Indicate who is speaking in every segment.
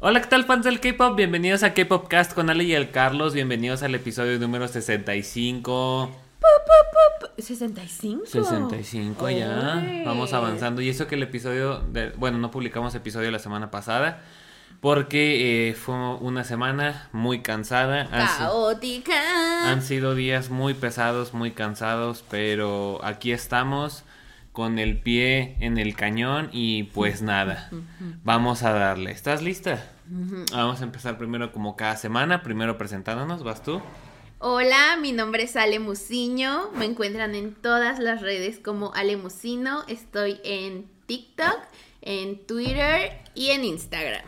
Speaker 1: Hola, ¿qué tal fans del K-Pop? Bienvenidos a K-Pop Cast con Ale y el Carlos. Bienvenidos al episodio número 65.
Speaker 2: 65.
Speaker 1: 65 ya. Vamos avanzando. Y eso que el episodio, de, bueno, no publicamos episodio la semana pasada porque eh, fue una semana muy cansada.
Speaker 2: Caótica.
Speaker 1: han sido días muy pesados, muy cansados, pero aquí estamos con el pie en el cañón y pues nada, vamos a darle. ¿Estás lista? Vamos a empezar primero como cada semana, primero presentándonos, ¿vas tú?
Speaker 2: Hola, mi nombre es Ale Musiño. Me encuentran en todas las redes como Ale Musino. Estoy en TikTok, en Twitter y en Instagram.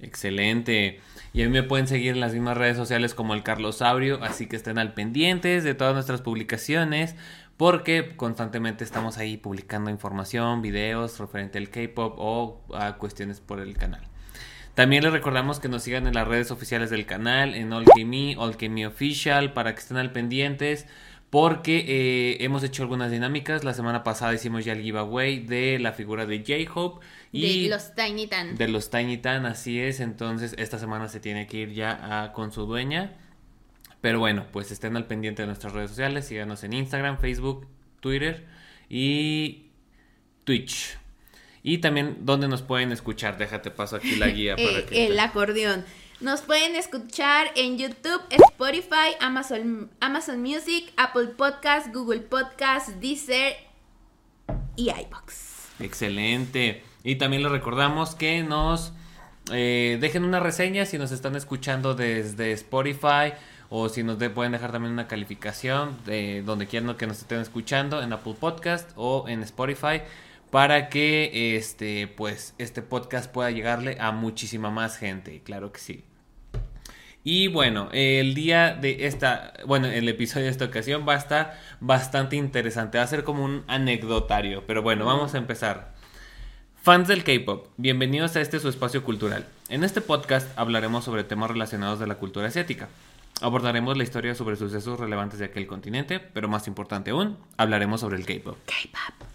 Speaker 1: Excelente. Y a mí me pueden seguir en las mismas redes sociales como el Carlos Saurio, así que estén al pendientes de todas nuestras publicaciones, porque constantemente estamos ahí publicando información, videos referente al K-pop o a cuestiones por el canal. También les recordamos que nos sigan en las redes oficiales del canal, en AllKme, AllKme Official, para que estén al pendientes. Porque eh, hemos hecho algunas dinámicas. La semana pasada hicimos ya el giveaway de la figura de J-Hope. Y
Speaker 2: De los Tiny Tan.
Speaker 1: de los Tiny Tan, así es. Entonces, esta semana se tiene que ir ya a- con su dueña. Pero bueno, pues estén al pendiente de nuestras redes sociales. Síganos en Instagram, Facebook, Twitter y Twitch. Y también, ¿dónde nos pueden escuchar? Déjate paso aquí la guía para
Speaker 2: Eh,
Speaker 1: que.
Speaker 2: el acordeón. Nos pueden escuchar en YouTube, Spotify, Amazon, Amazon Music, Apple Podcast, Google Podcast, Deezer y iBox.
Speaker 1: Excelente. Y también les recordamos que nos eh, dejen una reseña si nos están escuchando desde Spotify o si nos de- pueden dejar también una calificación de donde quieran que nos estén escuchando en Apple Podcast o en Spotify para que este pues este podcast pueda llegarle a muchísima más gente, claro que sí. Y bueno, el día de esta, bueno, el episodio de esta ocasión va a estar bastante interesante, va a ser como un anecdotario, pero bueno, vamos a empezar. Fans del K-Pop, bienvenidos a este su espacio cultural. En este podcast hablaremos sobre temas relacionados de la cultura asiática. Abordaremos la historia sobre sucesos relevantes de aquel continente, pero más importante aún, hablaremos sobre el K-Pop.
Speaker 2: K-pop.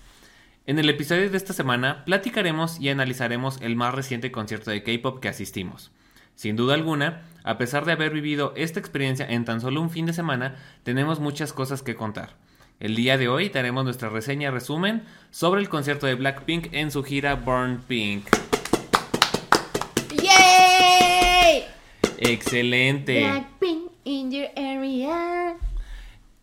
Speaker 1: En el episodio de esta semana platicaremos y analizaremos el más reciente concierto de K-Pop que asistimos. Sin duda alguna, a pesar de haber vivido esta experiencia en tan solo un fin de semana, tenemos muchas cosas que contar. El día de hoy daremos nuestra reseña resumen sobre el concierto de Blackpink en su gira Burn Pink.
Speaker 2: ¡Yay!
Speaker 1: Excelente.
Speaker 2: Blackpink in your area.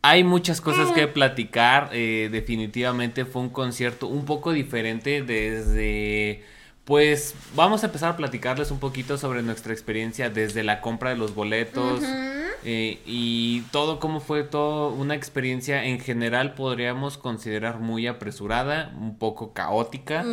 Speaker 1: Hay muchas cosas que platicar. eh, definitivamente fue un concierto un poco diferente desde... Pues vamos a empezar a platicarles un poquito sobre nuestra experiencia desde la compra de los boletos eh, y todo cómo fue todo una experiencia en general podríamos considerar muy apresurada, un poco caótica,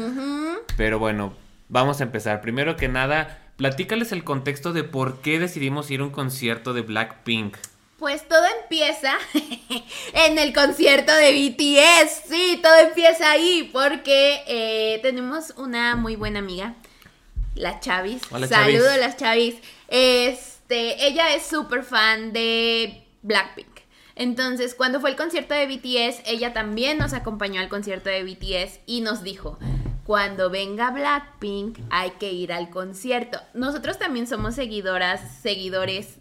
Speaker 1: pero bueno, vamos a empezar. Primero que nada, platícales el contexto de por qué decidimos ir a un concierto de Blackpink.
Speaker 2: Pues todo empieza en el concierto de BTS. Sí, todo empieza ahí porque eh, tenemos una muy buena amiga, la Chavis.
Speaker 1: Hola,
Speaker 2: Saludo
Speaker 1: Chavis.
Speaker 2: las Chavis. Este, ella es súper fan de Blackpink. Entonces, cuando fue el concierto de BTS, ella también nos acompañó al concierto de BTS y nos dijo, cuando venga Blackpink hay que ir al concierto. Nosotros también somos seguidoras, seguidores,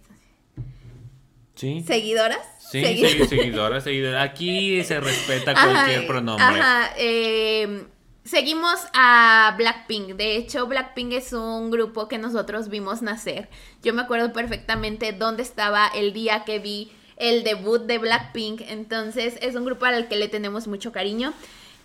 Speaker 1: Sí.
Speaker 2: seguidoras.
Speaker 1: Sí,
Speaker 2: Segui-
Speaker 1: segui- seguidora, seguidora. Aquí se respeta
Speaker 2: Ajá,
Speaker 1: cualquier pronombre.
Speaker 2: Ajá, eh, seguimos a Blackpink. De hecho, Blackpink es un grupo que nosotros vimos nacer. Yo me acuerdo perfectamente dónde estaba el día que vi el debut de Blackpink. Entonces, es un grupo al que le tenemos mucho cariño.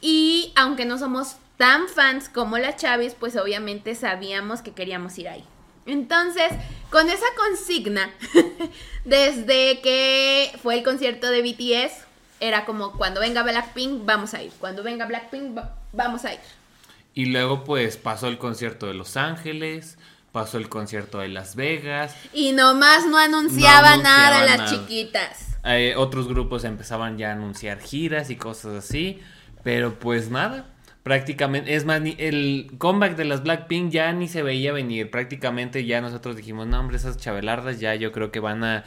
Speaker 2: Y aunque no somos tan fans como la Chavis, pues obviamente sabíamos que queríamos ir ahí. Entonces, con esa consigna, desde que fue el concierto de BTS, era como cuando venga Blackpink, vamos a ir. Cuando venga Blackpink, va- vamos a ir.
Speaker 1: Y luego pues pasó el concierto de Los Ángeles, pasó el concierto de Las Vegas,
Speaker 2: Y nomás no anunciaba,
Speaker 1: No
Speaker 2: nada
Speaker 1: anunciaba
Speaker 2: las chiquitas.
Speaker 1: eh, otros grupos empezaban ya a anunciar giras y cosas así, pero pues nada, prácticamente, es más, el comeback de las Blackpink ya ni se veía venir, prácticamente ya nosotros dijimos, no hombre, esas chavelardas ya yo creo que van a,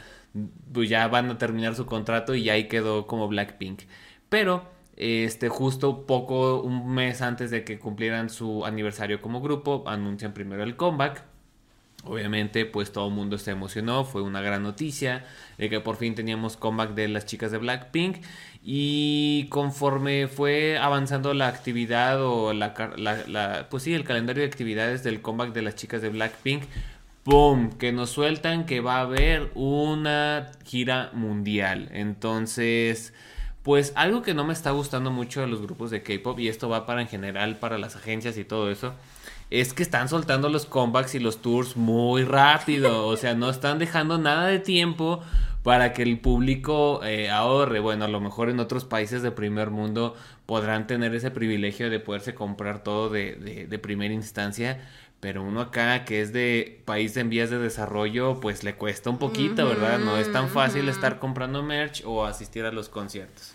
Speaker 1: pues ya van a terminar su contrato y ahí quedó como Blackpink, pero este justo poco un mes antes de que cumplieran su aniversario como grupo anuncian primero el comeback Obviamente, pues todo el mundo se emocionó, fue una gran noticia, de que por fin teníamos comeback de las chicas de Blackpink y conforme fue avanzando la actividad o la, la, pues sí, el calendario de actividades del comeback de las chicas de Blackpink, ¡Pum! Que nos sueltan que va a haber una gira mundial. Entonces, pues algo que no me está gustando mucho de los grupos de K-pop, y esto va para en general para las agencias y todo eso, es que están soltando los comebacks y los tours muy rápido. O sea, no están dejando nada de tiempo para que el público eh, ahorre. Bueno, a lo mejor en otros países de primer mundo podrán tener ese privilegio de poderse comprar todo de, de, primera instancia. Pero uno acá que es de país en vías de desarrollo, pues le cuesta un poquito, ¿verdad? No es tan fácil estar comprando merch o asistir a los conciertos.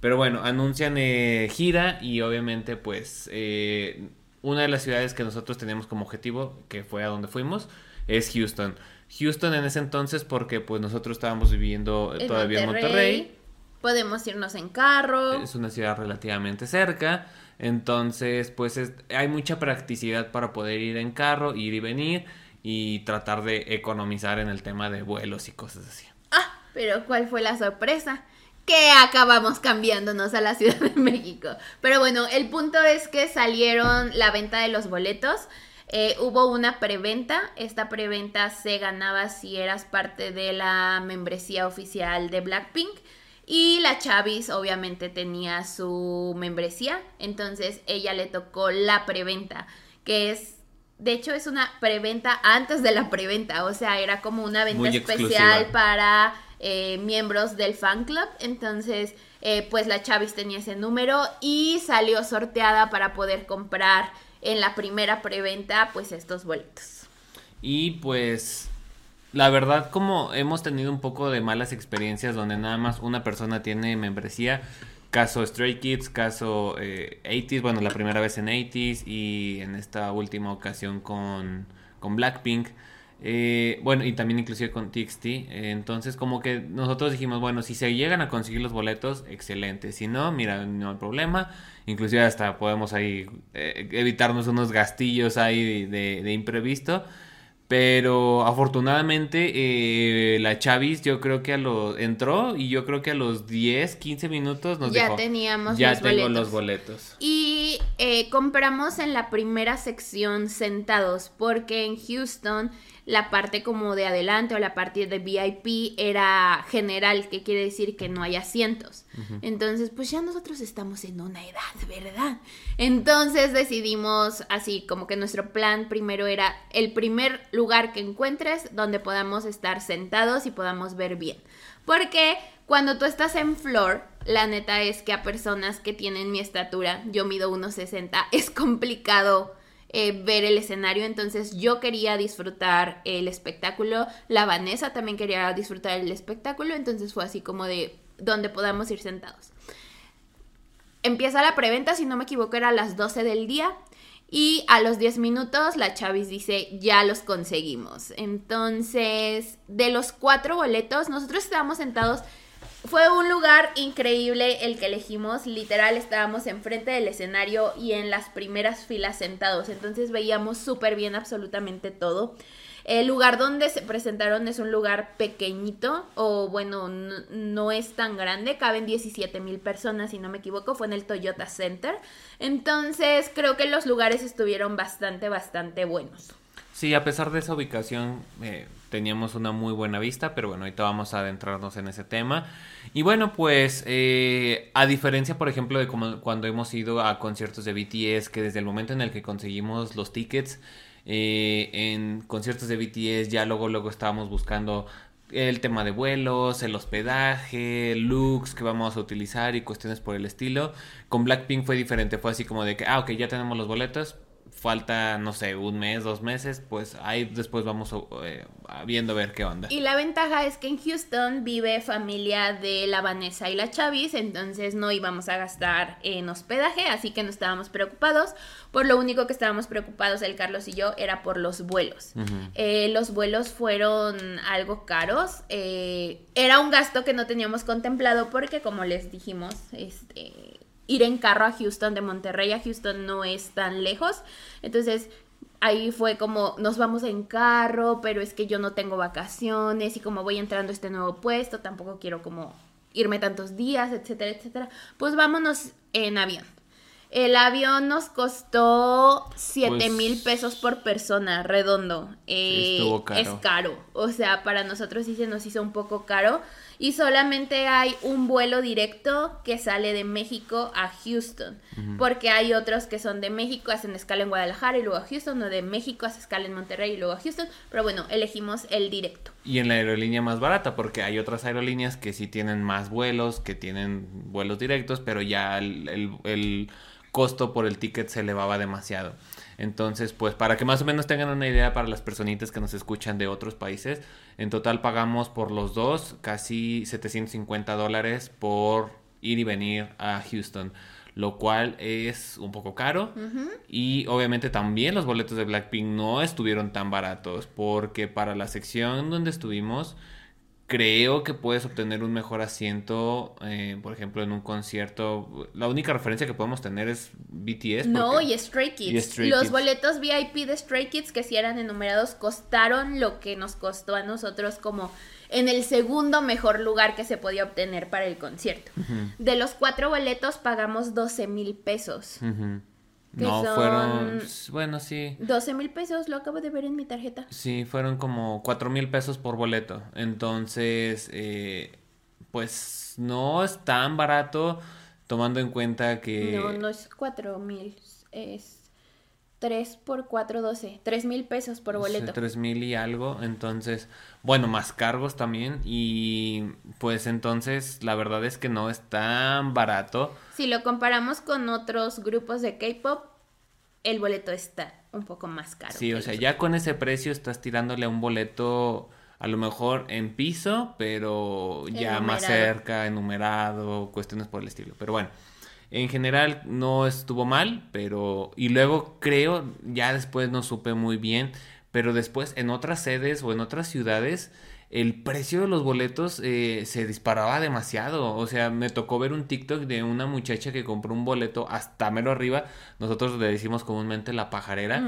Speaker 1: Pero bueno, anuncian eh, gira y obviamente pues eh, una de las ciudades que nosotros teníamos como objetivo, que fue a donde fuimos, es Houston. Houston en ese entonces porque pues nosotros estábamos viviendo todavía en Monterrey.
Speaker 2: Podemos irnos en carro.
Speaker 1: Es una ciudad relativamente cerca. Entonces, pues hay mucha practicidad para poder ir en carro, ir y venir y tratar de economizar en el tema de vuelos y cosas así.
Speaker 2: Ah, pero ¿cuál fue la sorpresa? Que acabamos cambiándonos a la Ciudad de México. Pero bueno, el punto es que salieron la venta de los boletos. Eh, hubo una preventa. Esta preventa se ganaba si eras parte de la membresía oficial de Blackpink. Y la Chavis obviamente tenía su membresía. Entonces ella le tocó la preventa. Que es. De hecho, es una preventa antes de la preventa. O sea, era como una venta especial para eh, miembros del fan club. Entonces, eh, pues la Chavis tenía ese número y salió sorteada para poder comprar en la primera preventa, pues estos boletos.
Speaker 1: Y pues la verdad como hemos tenido un poco de malas experiencias donde nada más una persona tiene membresía, caso Stray Kids, caso eh, 80s, bueno la primera vez en 80s y en esta última ocasión con, con Blackpink. Eh, bueno, y también inclusive con TXT. entonces, como que nosotros dijimos, bueno, si se llegan a conseguir los boletos, excelente. Si no, mira, no hay problema. Inclusive hasta podemos ahí eh, evitarnos unos gastillos ahí de imprevisto. Pero afortunadamente eh, la Chavis yo creo que a los entró y yo creo que a los 10, 15 minutos nos
Speaker 2: ya teníamos
Speaker 1: ya los tengo boletos. los boletos.
Speaker 2: Y eh, compramos en la primera sección sentados porque en Houston la parte como de adelante o la parte de VIP era general, que quiere decir que no hay asientos. Entonces, pues ya nosotros estamos en una edad, ¿verdad? Entonces decidimos así, como que nuestro plan primero era el primer lugar que encuentres donde podamos estar sentados y podamos ver bien. Porque cuando tú estás en floor, la neta es que a personas que tienen mi estatura, yo mido 1,60, es complicado eh, ver el escenario, entonces yo quería disfrutar el espectáculo, la Vanessa también quería disfrutar el espectáculo, entonces fue así como de donde podamos ir sentados. Empieza la preventa, si no me equivoco, era a las 12 del día. Y a los 10 minutos la Chavis dice, ya los conseguimos. Entonces, de los cuatro boletos, nosotros estábamos sentados fue un lugar increíble el que elegimos. Literal, estábamos enfrente del escenario y en las primeras filas sentados. Entonces veíamos súper bien absolutamente todo. El lugar donde se presentaron es un lugar pequeñito, o bueno, no, es tan grande, caben 17 mil personas, si no me equivoco, fue en el Toyota Center. Entonces creo que los lugares estuvieron bastante, bastante buenos.
Speaker 1: Sí, a pesar de esa ubicación, eh, teníamos una muy buena vista, pero bueno, ahorita vamos a adentrarnos en ese tema. Y bueno, pues eh, a diferencia, por ejemplo, de como cuando hemos ido a conciertos de BTS, que desde el momento en el que conseguimos los tickets, eh, en conciertos de BTS ya luego, luego estábamos buscando el tema de vuelos, el hospedaje, looks que vamos a utilizar y cuestiones por el estilo. Con Blackpink fue diferente, fue así como de que, ah, ok, ya tenemos los boletos, falta, no sé, un mes, dos meses, pues ahí después vamos eh, viendo a ver qué onda.
Speaker 2: Y la ventaja es que en Houston vive familia de la Vanessa y la Chavis, entonces no íbamos a gastar en hospedaje, así que no estábamos preocupados. Por lo único que estábamos preocupados el Carlos y yo era por los vuelos. Eh, los vuelos fueron algo caros. Eh, era un gasto que no teníamos contemplado porque, como les dijimos, este ir en carro a Houston, de Monterrey a Houston no es tan lejos. Entonces, ahí fue como nos vamos en carro, pero es que yo no tengo vacaciones y como voy entrando a este nuevo puesto, tampoco quiero como irme tantos días, etcétera, etcétera. Pues vámonos en avión. El avión nos costó 7
Speaker 1: Pues-
Speaker 2: mil pesos por persona, redondo. Eh,
Speaker 1: estuvo caro.
Speaker 2: Es caro. O sea, para nosotros sí se nos hizo un poco caro. Y solamente hay un vuelo directo que sale de México a Houston. Porque hay otros que son de México, hacen escala en Guadalajara y luego a Houston, o de México hace escala en Monterrey y luego a Houston. Pero bueno, elegimos el directo.
Speaker 1: Y en la aerolínea más barata, porque hay otras aerolíneas que sí tienen más vuelos, que tienen vuelos directos, pero ya el, el- el costo por el ticket se elevaba demasiado. Entonces, pues para que más o menos tengan una idea para las personitas que nos escuchan de otros países, en total pagamos por los dos casi 750 dólares por ir y venir a Houston, lo cual es un poco caro. Y obviamente también los boletos de Blackpink no estuvieron tan baratos porque para la sección donde estuvimos creo que puedes obtener un mejor asiento, eh, por ejemplo, en un concierto. La única referencia que podemos tener es BTS.
Speaker 2: No, y Stray Kids.
Speaker 1: y Stray
Speaker 2: Los
Speaker 1: Kids.
Speaker 2: boletos VIP de Stray Kids que si eran enumerados costaron lo que nos costó a nosotros como en el segundo mejor lugar que se podía obtener para el concierto. De los cuatro boletos pagamos 12 mil pesos.
Speaker 1: Ujú.
Speaker 2: Que
Speaker 1: No,
Speaker 2: son-
Speaker 1: fueron... Bueno, sí.
Speaker 2: 12 mil pesos, lo acabo de ver en mi tarjeta.
Speaker 1: Sí, fueron como cuatro mil pesos por boleto. Entonces, eh, pues no es tan barato tomando en cuenta que...
Speaker 2: No, no es 4 mil, es 3 por 4, 12. 3 mil pesos por boleto.
Speaker 1: Tres mil y algo, entonces, bueno, más cargos también y pues entonces la verdad es que no es tan barato.
Speaker 2: Si lo comparamos con otros grupos de K-pop, el boleto está un poco más caro.
Speaker 1: Sí, o sea, ya con ese precio estás tirándole a un boleto a lo mejor en piso, pero ya más cerca, enumerado, cuestiones por el estilo. Pero bueno, en general no estuvo mal, pero... Y luego creo, ya después no supe muy bien, pero después en otras sedes o en otras ciudades el precio de los boletos eh, se disparaba demasiado. O sea, me tocó ver un TikTok de una muchacha que compró un boleto hasta mero arriba. Nosotros le decimos comúnmente la pajarera.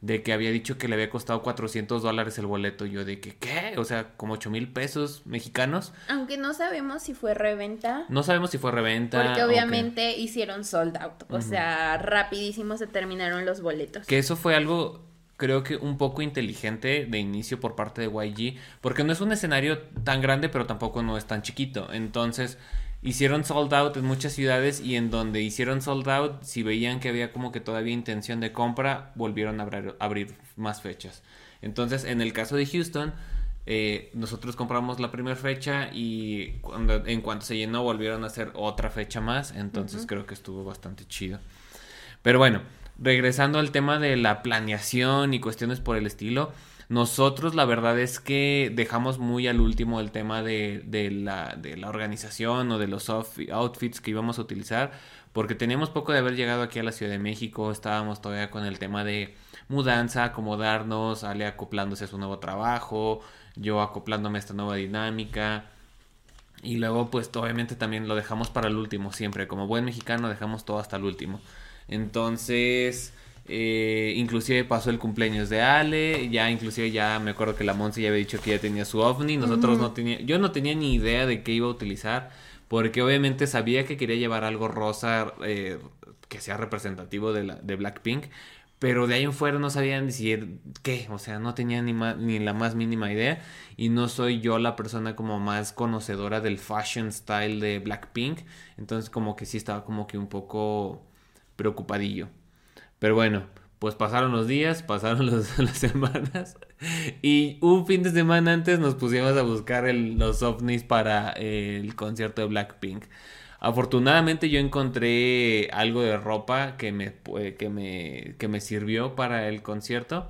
Speaker 1: De que había dicho que le había costado 400 dólares el boleto. Yo de que, ¿qué? O sea, como 8 mil pesos mexicanos.
Speaker 2: Aunque no sabemos si fue reventa.
Speaker 1: No sabemos si fue reventa.
Speaker 2: Porque obviamente hicieron sold out. O sea, rapidísimo se terminaron los boletos.
Speaker 1: Que eso fue algo, creo que un poco inteligente de inicio por parte de YG, porque no es un escenario tan grande, pero tampoco no es tan chiquito. Entonces, hicieron sold out en muchas ciudades y en donde hicieron sold out, si veían que había como que todavía intención de compra, volvieron a abrir, abrir más fechas. Entonces, en el caso de Houston, eh, nosotros compramos la primera fecha y cuando, en cuanto se llenó volvieron a hacer otra fecha más, entonces creo que estuvo bastante chido. Pero bueno, regresando al tema de la planeación y cuestiones por el estilo, nosotros la verdad es que dejamos muy al último el tema de, la, de la organización o de los outfi- outfits que íbamos a utilizar, porque teníamos poco de haber llegado aquí a la Ciudad de México, estábamos todavía con el tema de mudanza, acomodarnos, Ale acoplándose a su nuevo trabajo, yo acoplándome a esta nueva dinámica. Y luego, pues obviamente también lo dejamos para el último, siempre. Como buen mexicano, dejamos todo hasta el último. Entonces, eh, inclusive pasó el cumpleaños de Ale. Ya, inclusive ya me acuerdo que la Monse ya había dicho que ya tenía su ovni. Nosotros no tenía, yo no tenía ni idea de qué iba a utilizar. Porque obviamente sabía que quería llevar algo rosa eh, que sea representativo de, la, de Blackpink. Pero de ahí en fuera no sabían decir qué, o sea, no tenía ni, ni la más mínima idea. Y no soy yo la persona como más conocedora del fashion style de Blackpink. Entonces como que sí estaba como que un poco preocupadillo. Pero bueno, pues pasaron los días, pasaron las semanas. Y un fin de semana antes nos pusimos a buscar los ovnis para eh, el concierto de Blackpink. Afortunadamente yo encontré algo de ropa que me, que me, que me sirvió para el concierto.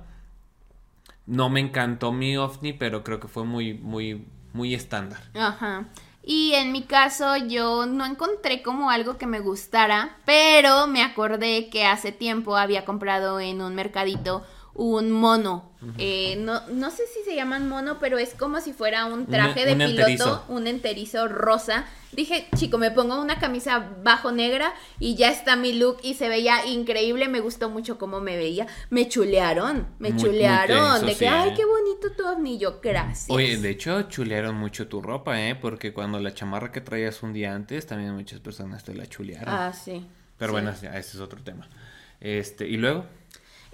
Speaker 1: No me encantó mi ovni, pero creo que fue muy, muy, muy estándar.
Speaker 2: Ajá. Y en mi caso yo no encontré como algo que me gustara, pero me acordé que hace tiempo había comprado en un mercadito un mono. Eh, no, no sé si se llaman mono, pero es como si fuera un traje de
Speaker 1: un
Speaker 2: piloto,
Speaker 1: enterizo.
Speaker 2: un enterizo rosa. Dije, chico, me pongo una camisa bajo negra y ya está mi look y se veía increíble. Me gustó mucho cómo me veía. Me chulearon, me
Speaker 1: Muy-
Speaker 2: chulearon.
Speaker 1: muy
Speaker 2: de que,
Speaker 1: sí,
Speaker 2: ay,
Speaker 1: ¿eh?
Speaker 2: qué bonito tu. Yo, gracias.
Speaker 1: Oye, de hecho, chulearon mucho tu ropa, ¿eh? Porque cuando la chamarra que traías un día antes, también muchas personas te la chulearon.
Speaker 2: Ah, sí.
Speaker 1: Pero
Speaker 2: sí.
Speaker 1: bueno, ese es otro tema. Este, y luego,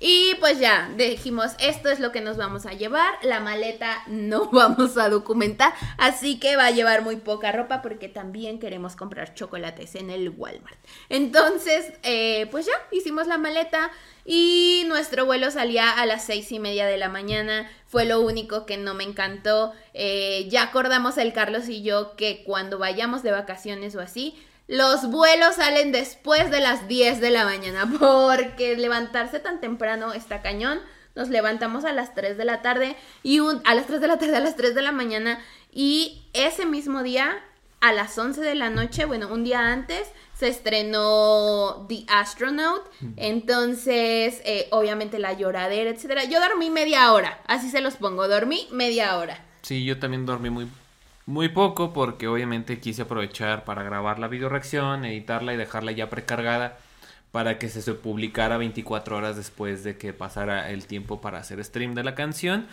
Speaker 2: Y pues ya, dijimos, esto es lo que nos vamos a llevar, la maleta no vamos a documentar, así que va a llevar muy poca ropa porque también queremos comprar chocolates en el Walmart. Entonces, eh, pues ya, hicimos la maleta y nuestro vuelo salía a las seis y media de la mañana, fue lo único que no me encantó. Eh, ya acordamos el Carlos y yo que cuando vayamos de vacaciones o así, los vuelos salen después de las 10 de la mañana porque levantarse tan temprano está cañón. Nos levantamos a las 3 de la tarde y un, a las 3 de la tarde, a las 3 de la mañana y ese mismo día a las 11 de la noche, bueno, un día antes se estrenó The Astronaut, entonces eh, obviamente la lloradera, etcétera. Yo dormí media hora, así se los pongo, dormí media hora.
Speaker 1: sí, yo también dormí muy, muy poco porque obviamente quise aprovechar para grabar la video reacción, editarla y dejarla ya precargada para que se, publicara 24 horas después de que pasara el tiempo para hacer stream de la canción.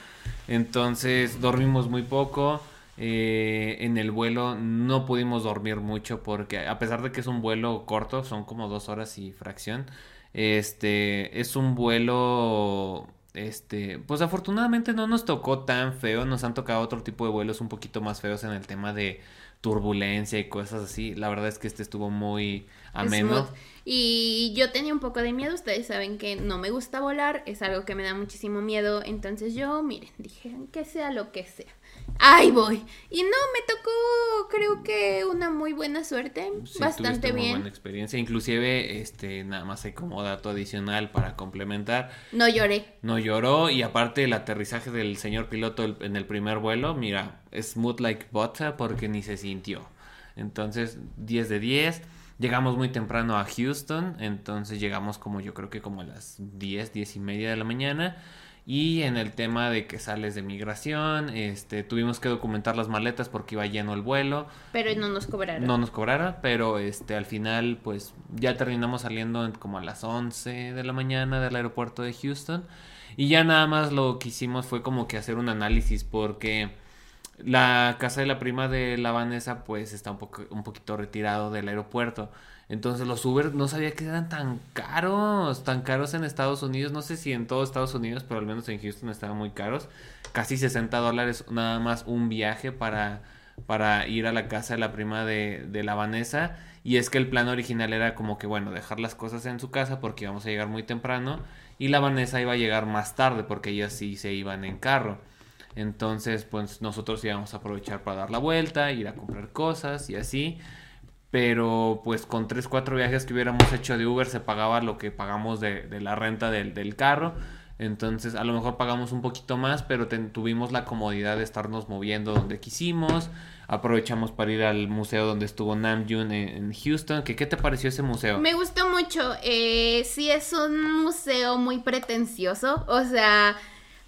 Speaker 1: Entonces dormimos muy poco. eh, en el vuelo no pudimos dormir mucho porque a pesar de que es un vuelo corto, son como dos horas y fracción. Este es un vuelo este, pues afortunadamente no nos tocó tan feo, nos han tocado otro tipo de vuelos un poquito más feos en el tema de turbulencia y cosas así. La verdad es que este estuvo muy ameno.
Speaker 2: Smooth. Y yo tenía un poco de miedo, ustedes saben que no me gusta volar, es algo que me da muchísimo miedo, entonces yo, miren, dije, que sea lo que sea. Ahí voy. Y no, me tocó, creo que una muy buena suerte,
Speaker 1: Sí,
Speaker 2: bastante
Speaker 1: tuviste muy
Speaker 2: bien.
Speaker 1: buena experiencia. Inclusive, este, nada más hay como dato adicional para complementar.
Speaker 2: No lloré.
Speaker 1: No lloró y aparte el aterrizaje del señor piloto en el primer vuelo, mira, smooth like butter porque ni se sintió. Entonces, 10 de 10. Llegamos muy temprano a Houston, entonces llegamos como yo creo que como a las 10, 10 y media de la mañana. Y en el tema de que sales de migración, este, tuvimos que documentar las maletas porque iba lleno el vuelo.
Speaker 2: Pero no nos cobraron.
Speaker 1: No nos cobraron, pero este al final pues ya terminamos saliendo en- como a las 11 de la mañana del aeropuerto de Houston y ya nada más lo que hicimos fue como que hacer un análisis porque la casa de la prima de la Vanessa pues está un poco un poquito retirado del aeropuerto. Entonces los Uber no sabía que eran tan caros, tan caros en Estados Unidos, no sé si en todo Estados Unidos, pero al menos en Houston estaban muy caros. Casi 60 dólares nada más un viaje para para ir a la casa de la prima de, de la Vanessa. Y es que el plan original era como que, bueno, dejar las cosas en su casa porque íbamos a llegar muy temprano. Y la Vanessa iba a llegar más tarde porque ellas sí se iban en carro. Entonces, pues nosotros íbamos a aprovechar para dar la vuelta, ir a comprar cosas y así. Pero pues con 3, 4 viajes que hubiéramos hecho de Uber se pagaba lo que pagamos de, de la renta del, del carro. Entonces a lo mejor pagamos un poquito más, pero tuvimos la comodidad de estarnos moviendo donde quisimos. Aprovechamos para ir al museo donde estuvo Namjoon en, en Houston. ¿Que, ¿Qué te pareció ese museo?
Speaker 2: Me gustó mucho. Eh, sí, es un museo muy pretencioso. O sea,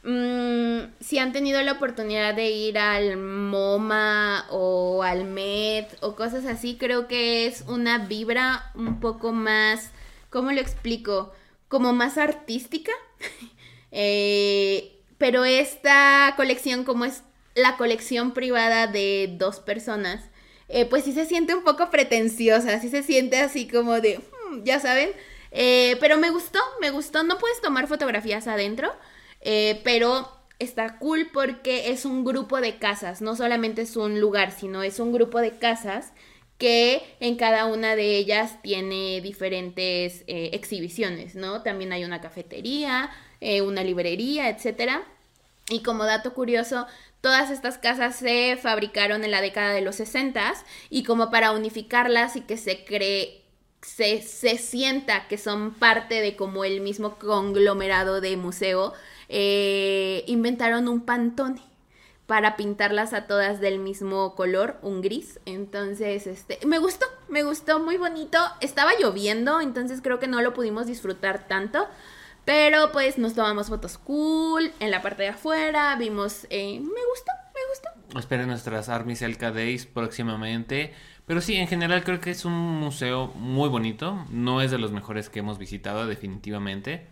Speaker 2: mm, si han tenido la oportunidad de ir al MoMA o al Met o cosas así, creo que es una vibra un poco más, ¿cómo lo explico? Como más artística. Eh, pero esta colección, como es la colección privada de dos personas, eh, pues sí se siente un poco pretenciosa, sí se siente así como de, "Hmm", ya saben, Eh, pero me gustó, me gustó, no puedes tomar fotografías adentro, eh, pero está cool porque es un grupo de casas, no solamente es un lugar, sino es un grupo de casas que en cada una de ellas tiene diferentes eh, exhibiciones, ¿no? También hay una cafetería, eh, una librería, etcétera. Y como dato curioso, todas estas casas se fabricaron en la década de los 60 y como para unificarlas y que se cree, se, se sienta que son parte de como el mismo conglomerado de museo, eh, inventaron un pantone para pintarlas a todas del mismo color, un gris. Entonces, este, me gustó, me gustó, muy bonito. Estaba lloviendo, entonces creo que no lo pudimos disfrutar tanto. Pero pues nos tomamos fotos cool en la parte de afuera, vimos, eh, me gustó, me gustó.
Speaker 1: Esperen nuestras Army Elka Days próximamente. Pero sí, en general creo que es un museo muy bonito. No es de los mejores que hemos visitado, definitivamente.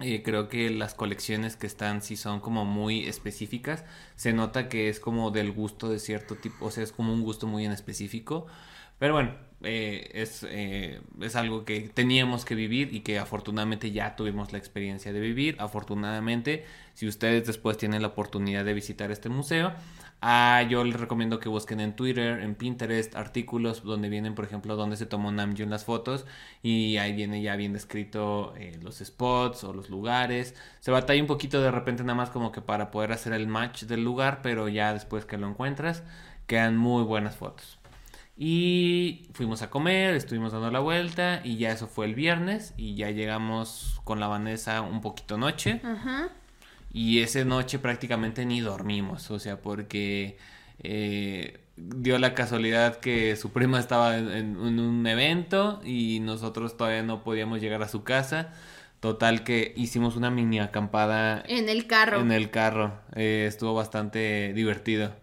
Speaker 1: Eh, creo que las colecciones que están sí son como muy específicas. Se nota que es como del gusto de cierto tipo, o sea, es como un gusto muy en específico. Pero bueno, eh, es, eh, es algo que teníamos que vivir y que afortunadamente ya tuvimos la experiencia de vivir. Afortunadamente, si ustedes después tienen la oportunidad de visitar este museo, Ah, yo les recomiendo que busquen en Twitter, en Pinterest, artículos donde vienen, por ejemplo, donde se tomó Namjoon las fotos y ahí viene ya bien descrito eh, los spots o los lugares. Se batalla un poquito de repente nada más como que para poder hacer el match del lugar, pero ya después que lo encuentras quedan muy buenas fotos. Y fuimos a comer, estuvimos dando la vuelta y ya eso fue el viernes y ya llegamos con la Vanessa un poquito noche. Ajá. Y esa noche prácticamente ni dormimos, o sea, porque eh, dio la casualidad que su prima estaba en, un evento y nosotros todavía no podíamos llegar a su casa. Total que hicimos una mini acampada
Speaker 2: en el carro.
Speaker 1: En el carro. Eh, estuvo bastante divertido.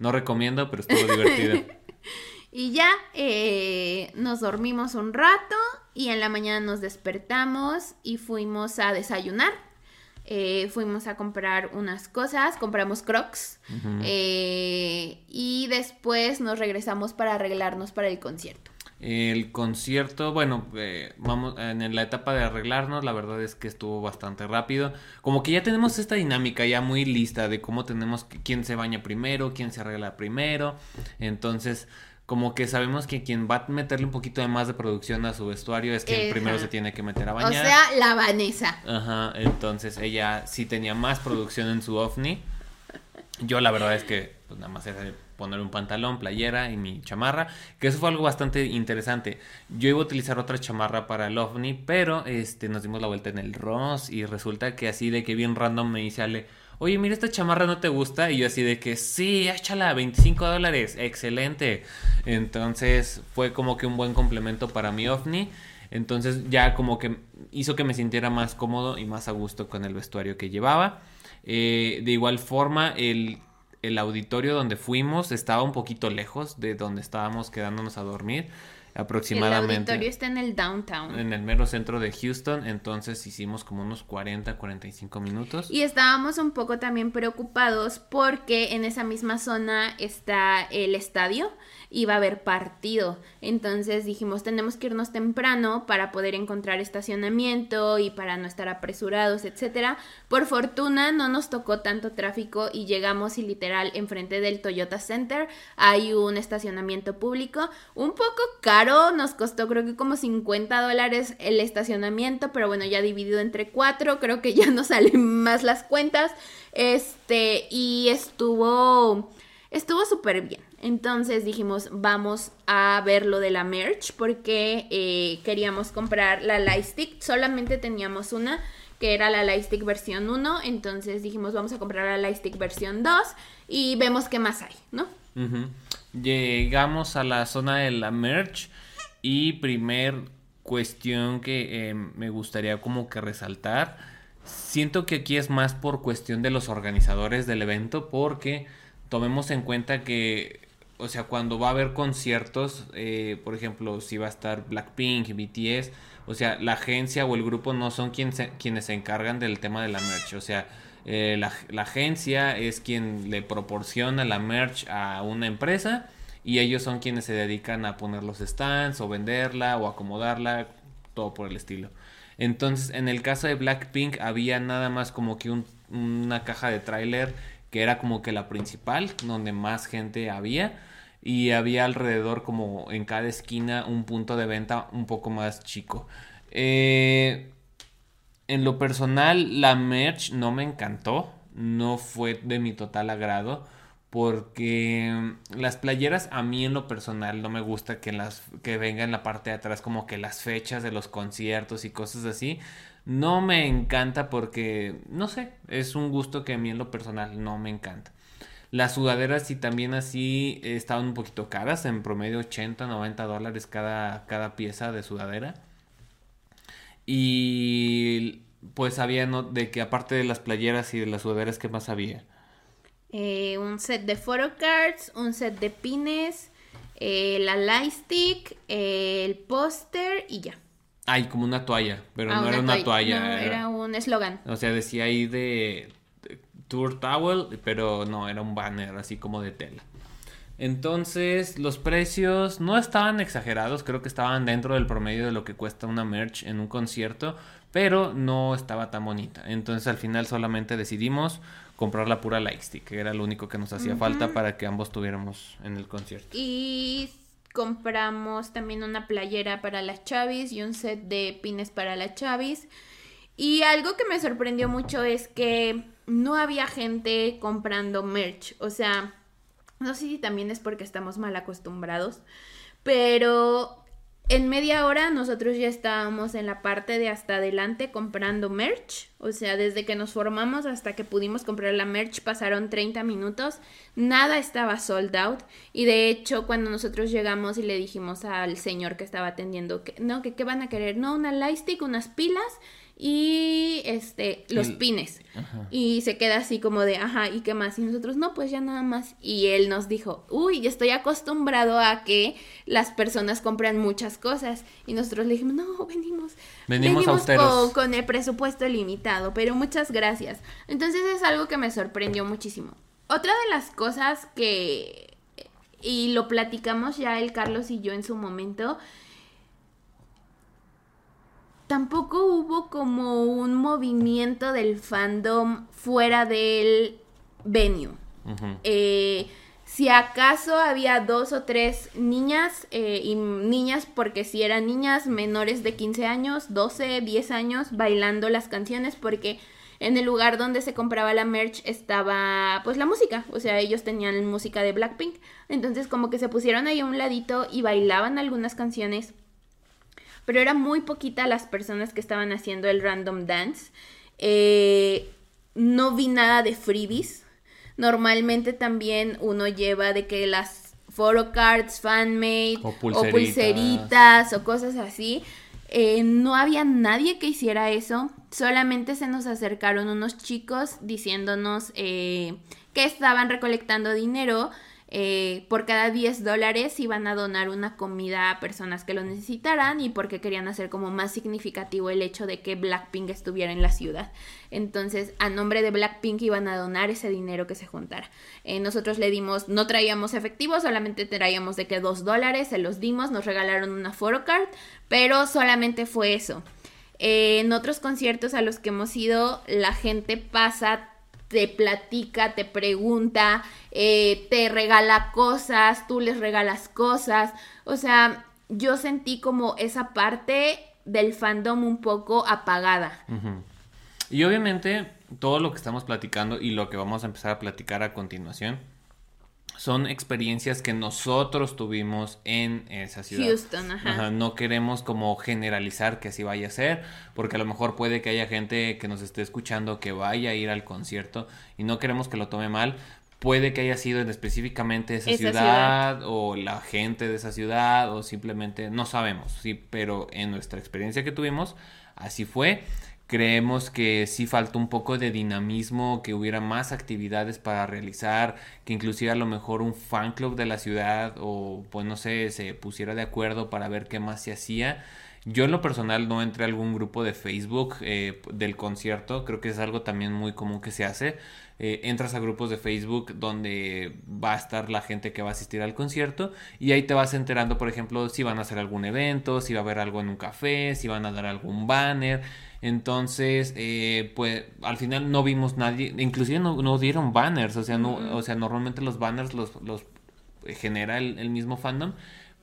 Speaker 1: No recomiendo, pero estuvo divertido.
Speaker 2: y ya eh, nos dormimos un rato y en la mañana nos despertamos y fuimos a desayunar. Eh, fuimos a comprar unas cosas, compramos crocs eh, y después nos regresamos para arreglarnos para el concierto.
Speaker 1: El concierto, bueno, eh, vamos en la etapa de arreglarnos, la verdad es que estuvo bastante rápido. Como que ya tenemos esta dinámica ya muy lista de cómo tenemos quién se baña primero, quién se arregla primero. Entonces, como que sabemos que quien va a meterle un poquito de más de producción a su vestuario es quien primero se tiene que meter a bañar.
Speaker 2: O sea, la Vanessa.
Speaker 1: Ajá, entonces ella sí tenía más producción en su ovni. Yo la verdad es que pues nada más era poner un pantalón, playera y mi chamarra, que eso fue algo bastante interesante. Yo iba a utilizar otra chamarra para el ovni, pero este nos dimos la vuelta en el Ross y resulta que así de que bien random me dice Ale, oye, mira, esta chamarra no te gusta. Y yo así de que, sí, échala, 25 dólares, excelente. Entonces fue como que un buen complemento para mi ovni. Entonces ya como que hizo que me sintiera más cómodo y más a gusto con el vestuario que llevaba. Eh, de igual forma, el, el auditorio donde fuimos estaba un poquito lejos de donde estábamos quedándonos a dormir aproximadamente. El
Speaker 2: auditorio está en el downtown.
Speaker 1: En el mero centro de Houston, entonces hicimos como unos 40, 45 minutos.
Speaker 2: Y estábamos un poco también preocupados porque en esa misma zona está el estadio iba a haber partido. Entonces dijimos, tenemos que irnos temprano para poder encontrar estacionamiento y para no estar apresurados, etcétera. Por fortuna no nos tocó tanto tráfico y llegamos y literal enfrente del Toyota Center hay un estacionamiento público, un poco caro, nos costó creo que como 50 dólares el estacionamiento, pero bueno, ya dividido entre cuatro, creo que ya no salen más las cuentas. Este, y estuvo, estuvo súper bien. Entonces dijimos, vamos a ver lo de la merch porque eh, queríamos comprar la Lightstick. Solamente teníamos una, que era la Lightstick versión 1. Entonces dijimos, vamos a comprar la Lightstick versión 2 y vemos qué más hay, ¿no?
Speaker 1: Llegamos a la zona de la merch y primer cuestión que eh, me gustaría como que resaltar. Siento que aquí es más por cuestión de los organizadores del evento porque tomemos en cuenta que o sea, cuando va a haber conciertos, eh, por ejemplo, si va a estar Blackpink, BTS, o sea, la agencia o el grupo no son quienes se encargan del tema de la merch, o sea, eh, la, agencia es quien le proporciona la merch a una empresa y ellos son quienes se dedican a poner los stands o venderla o acomodarla, todo por el estilo. Entonces, en el caso de Blackpink había nada más como que un, una caja de tráiler que era como que la principal, donde más gente había y había alrededor como en cada esquina un punto de venta un poco más chico. Eh, en lo personal, la merch no me encantó, no fue de mi total agrado. Porque las playeras a mí en lo personal no me gusta que las que venga en la parte de atrás como que las fechas de los conciertos y cosas así. No me encanta porque no sé, es un gusto que a mí en lo personal no me encanta. Las sudaderas sí también así estaban un poquito caras, en promedio 80, 90 dólares cada, cada pieza de sudadera. Y pues había no, de que aparte de las playeras y de las sudaderas, ¿qué más había?
Speaker 2: Eh, un set de photocards, un set de pines, eh, la lightstick, eh, el póster y ya.
Speaker 1: Ay, como una toalla, pero ah, no era una toalla.
Speaker 2: No, era, un eslogan.
Speaker 1: O sea, decía ahí de, Tour Towel, pero no, era un banner así como de tela. Entonces, los precios no estaban exagerados, creo que estaban dentro del promedio de lo que cuesta una merch en un concierto, pero no estaba tan bonita. Entonces, al final solamente decidimos comprar la pura Lightstick, que era lo único que nos hacía falta para que ambos tuviéramos en el concierto.
Speaker 2: Y compramos también una playera para las Chavis y un set de pines para las Chavis. Y algo que me sorprendió mucho es que no había gente comprando merch. O sea, no sé si también es porque estamos mal acostumbrados, pero en media hora nosotros ya estábamos en la parte de hasta adelante comprando merch. O sea, desde que nos formamos hasta que pudimos comprar la merch pasaron 30 minutos. Nada estaba sold out. Y de hecho, cuando nosotros llegamos y le dijimos al señor que estaba atendiendo que no, que qué van a querer, no, una lightstick, unas pilas y este los pines. Y se queda así como de, ajá, ¿y qué más? Y nosotros, no, pues ya nada más. Y él nos dijo, uy, estoy acostumbrado a que las personas compran muchas cosas. Y nosotros le dijimos, no, venimos.
Speaker 1: Venimos,
Speaker 2: con, con el presupuesto limitado, pero muchas gracias. Entonces es algo que me sorprendió muchísimo. Otra de las cosas que, y lo platicamos ya el Carlos y yo en su momento, tampoco hubo como un movimiento del fandom fuera del venue. Eh, si acaso había dos o tres niñas, eh, y niñas porque si eran niñas menores de 15 años, 12, 10 años, bailando las canciones porque en el lugar donde se compraba la merch estaba pues la música, o sea, ellos tenían música de Blackpink, entonces como que se pusieron ahí a un ladito y bailaban algunas canciones pero era muy poquita las personas que estaban haciendo el random dance. Eh, no vi nada de freebies. Normalmente también uno lleva de que las photocards, fanmade o pulseritas o, cosas así. Eh, no había nadie que hiciera eso. Solamente se nos acercaron unos chicos diciéndonos eh, que estaban recolectando dinero eh, por cada 10 dólares iban a donar una comida a personas que lo necesitaran y porque querían hacer como más significativo el hecho de que Blackpink estuviera en la ciudad. Entonces, a nombre de Blackpink iban a donar ese dinero que se juntara. Eh, nosotros le dimos, no traíamos efectivo, solamente traíamos de que 2 dólares, se los dimos, nos regalaron una photocard, pero solamente fue eso. Eh, en otros conciertos a los que hemos ido, la gente pasa te platica, te pregunta, eh, te regala cosas, tú les regalas cosas. O sea, yo sentí como esa parte del fandom un poco apagada.
Speaker 1: Y obviamente todo lo que estamos platicando y lo que vamos a empezar a platicar a continuación son experiencias que nosotros tuvimos en esa ciudad.
Speaker 2: Houston, ajá.
Speaker 1: No queremos como generalizar que así vaya a ser, porque a lo mejor puede que haya gente que nos esté escuchando que vaya a ir al concierto y no queremos que lo tome mal. Puede que haya sido en específicamente esa, ciudad, o la gente de esa ciudad o simplemente no sabemos, sí, pero en nuestra experiencia que tuvimos así fue. Creemos que sí falta un poco de dinamismo, que hubiera más actividades para realizar, que inclusive a lo mejor un fan club de la ciudad o pues no sé, se pusiera de acuerdo para ver qué más se hacía. Yo en lo personal no entré a algún grupo de Facebook eh, del concierto, creo que es algo también muy común que se hace. Eh, entras a grupos de Facebook donde va a estar la gente que va a asistir al concierto y ahí te vas enterando, por ejemplo, si van a hacer algún evento, si va a haber algo en un café, si van a dar algún banner. Entonces, eh, pues al final no vimos nadie, inclusive no, dieron banners, o sea, no, o sea, normalmente los banners los, los genera el, mismo fandom,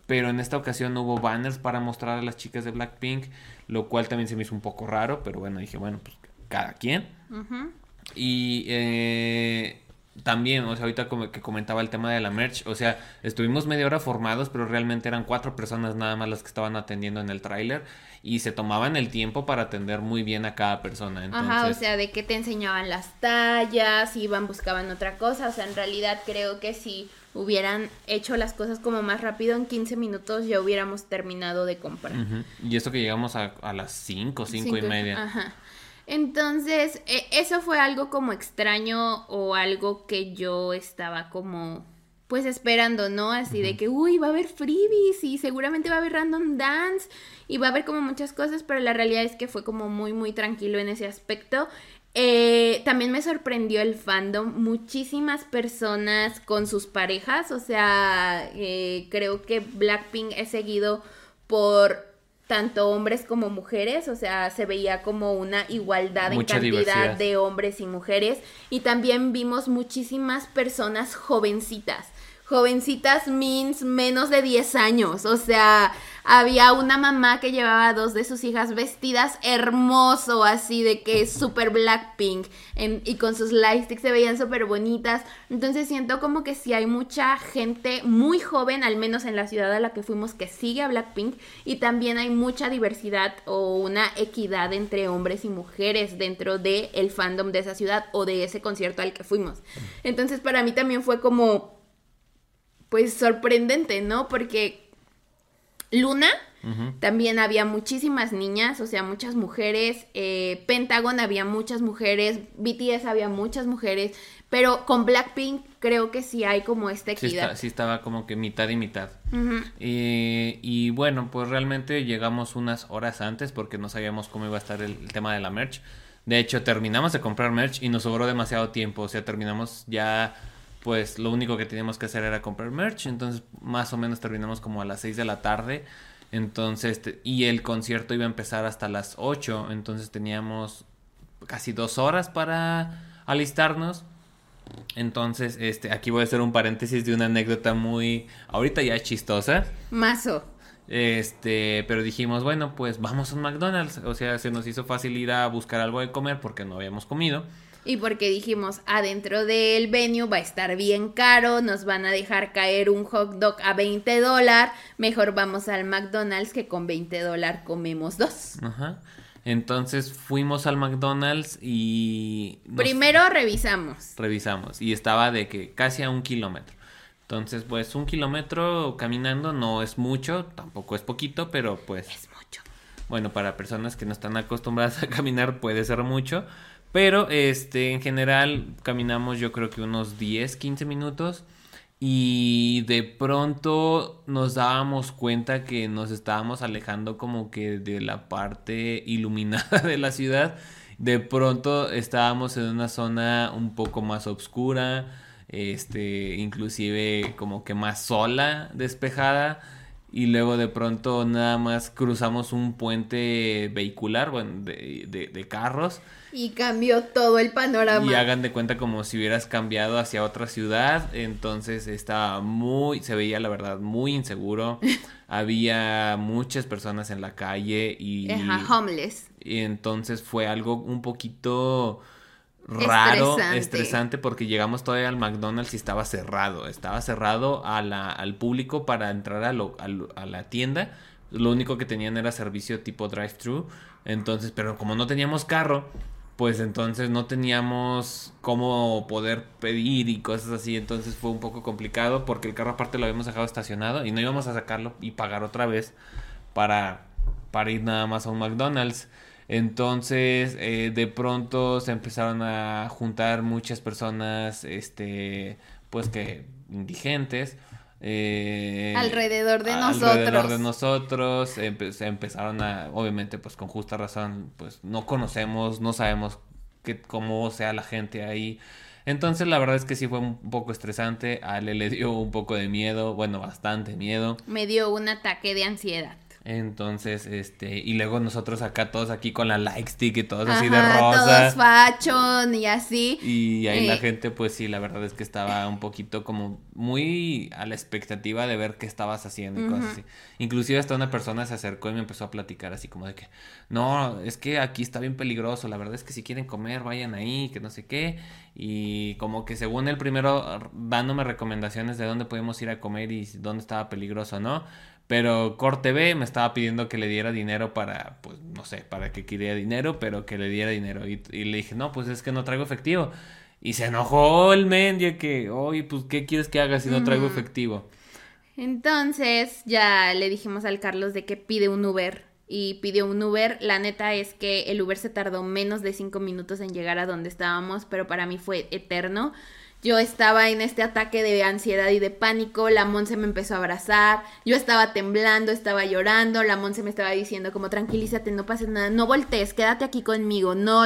Speaker 1: pero en esta ocasión no hubo banners para mostrar a las chicas de Blackpink, lo cual también se me hizo un poco raro, pero bueno, dije, bueno, pues cada quien. Y eh, también, o sea, ahorita como que comentaba el tema de la merch, o sea, estuvimos media hora formados, pero realmente eran cuatro personas nada más las que estaban atendiendo en el tráiler y se tomaban el tiempo para atender muy bien a cada persona. Entonces...
Speaker 2: Ajá, o sea, de que te enseñaban las tallas, iban, buscaban otra cosa, o sea, en realidad creo que si hubieran hecho las cosas como más rápido, en 15 minutos ya hubiéramos terminado de comprar.
Speaker 1: Y esto que llegamos a, a las 5, 5 y media.
Speaker 2: Ajá. Entonces, e- eso fue algo como extraño o algo que yo estaba como pues esperando, ¿no? Así de que, uy, va a haber freebies y seguramente va a haber random dance y va a haber como muchas cosas, pero la realidad es que fue como muy, muy tranquilo en ese aspecto. Eh, también me sorprendió el fandom, muchísimas personas con sus parejas, o sea, eh, creo que Blackpink es seguido por tanto hombres como mujeres, o sea, se veía como una igualdad
Speaker 1: Mucha
Speaker 2: en cantidad
Speaker 1: diversidad.
Speaker 2: de hombres y mujeres y también vimos muchísimas personas jovencitas. Jovencitas means menos de 10 años, o sea, había una mamá que llevaba a dos de sus hijas vestidas hermoso, así de que es súper Blackpink en- y con sus lightsticks se veían súper bonitas. Entonces siento como que sí hay mucha gente muy joven, al menos en la ciudad a la que fuimos, que sigue a Blackpink y también hay mucha diversidad o una equidad entre hombres y mujeres dentro del el fandom de esa ciudad o de ese concierto al que fuimos. Entonces para mí también fue como pues sorprendente, ¿no? Porque Luna también había muchísimas niñas, o sea, muchas mujeres. eh, Pentagon había muchas mujeres. BTS había muchas mujeres. Pero con Blackpink creo que sí hay como esta
Speaker 1: Sí,
Speaker 2: equidad.
Speaker 1: está- sí estaba como que mitad y mitad. Eh, y bueno, pues realmente llegamos unas horas antes porque no sabíamos cómo iba a estar el, el tema de la merch. De hecho, terminamos de comprar merch y nos sobró demasiado tiempo. O sea, terminamos ya, pues lo único que teníamos que hacer era comprar merch. Entonces, más o menos terminamos como a las 6 de la tarde. Entonces, te- y el concierto iba a empezar hasta las 8. Entonces teníamos casi dos horas para alistarnos. Entonces, este, aquí voy a hacer un paréntesis de una anécdota muy, ahorita ya chistosa.
Speaker 2: Mazo.
Speaker 1: Este, pero dijimos, bueno, pues vamos a un McDonald's. O sea, se nos hizo fácil ir a buscar algo de comer porque no habíamos comido.
Speaker 2: Y porque dijimos, adentro del venue va a estar bien caro, nos van a dejar caer un hot dog a 20 dólares, mejor vamos al McDonald's que con 20 dólares comemos dos.
Speaker 1: Ajá. Entonces fuimos al McDonald's y nos
Speaker 2: Primero revisamos.
Speaker 1: revisamos y estaba de que casi a un kilómetro. Entonces, pues un kilómetro caminando no es mucho, tampoco es poquito, pero pues
Speaker 2: Es mucho.
Speaker 1: Bueno, para personas que no están acostumbradas a caminar puede ser mucho, pero este en general caminamos yo creo que unos 10, 15 minutos y de pronto nos dábamos cuenta que nos estábamos alejando como que de la parte iluminada de la ciudad. De pronto estábamos en una zona un poco más oscura, este, inclusive como que más sola, despejada. Y luego de pronto nada más cruzamos un puente vehicular, bueno, de, de- de carros.
Speaker 2: Y cambió todo el panorama.
Speaker 1: Y hagan de cuenta como si hubieras cambiado hacia otra ciudad. Entonces estaba muy, se veía la verdad muy inseguro. Había muchas personas en la calle y,
Speaker 2: Ajá, homeless.
Speaker 1: y entonces fue algo un poquito raro,
Speaker 2: Estresante.
Speaker 1: estresante, porque llegamos todavía al McDonald's y estaba cerrado. Estaba cerrado a la, al público para entrar a, lo- a a la tienda. Lo único que tenían era servicio tipo drive-thru. Entonces, pero como no teníamos carro, pues entonces no teníamos cómo poder pedir y cosas así. Entonces fue un poco complicado porque el carro aparte lo habíamos dejado estacionado y no íbamos a sacarlo y pagar otra vez para, para ir nada más a un McDonald's. Entonces, eh, de pronto se empezaron a juntar muchas personas, este, pues que indigentes. eh,
Speaker 2: Alrededor de
Speaker 1: alrededor
Speaker 2: nosotros.
Speaker 1: de nosotros, empe- empezaron a, obviamente, pues con justa razón, pues no conocemos, no sabemos qué, cómo sea la gente ahí. Entonces, la verdad es que sí fue un poco estresante. A Ale le dio un poco de miedo, bueno, bastante miedo.
Speaker 2: Me dio un ataque de ansiedad.
Speaker 1: Entonces, este, y luego nosotros acá todos aquí con la like stick y todos así de rosa.
Speaker 2: Todos fashion y así.
Speaker 1: Y ahí la
Speaker 2: Eh.
Speaker 1: gente, pues sí, la verdad es que estaba un poquito como muy a la expectativa de ver qué estabas haciendo y cosas así. Inclusive hasta una persona se acercó y me empezó a platicar así como de que, no, es que aquí está bien peligroso, la verdad es que si quieren comer, vayan ahí, que no sé qué. Y como que según el primero dándome recomendaciones de dónde podíamos ir a comer y dónde estaba peligroso, ¿no? Pero Corte B me estaba pidiendo que le diera dinero para, pues no sé, para que quería dinero, pero que le diera dinero. Y, y le dije, no, pues es que no traigo efectivo. Y se enojó el men, ya que, oye, pues ¿qué quieres que haga si no traigo efectivo?
Speaker 2: Entonces ya le dijimos al Carlos de que pide un Uber y pidió un Uber. La neta es que el Uber se tardó menos de cinco minutos en llegar a donde estábamos, pero para mí fue eterno. Yo estaba en este ataque de ansiedad y de pánico, la Monse me empezó a abrazar, yo estaba temblando, estaba llorando, la Monse me estaba diciendo como tranquilízate, no pasa nada, no voltees, quédate aquí conmigo, no...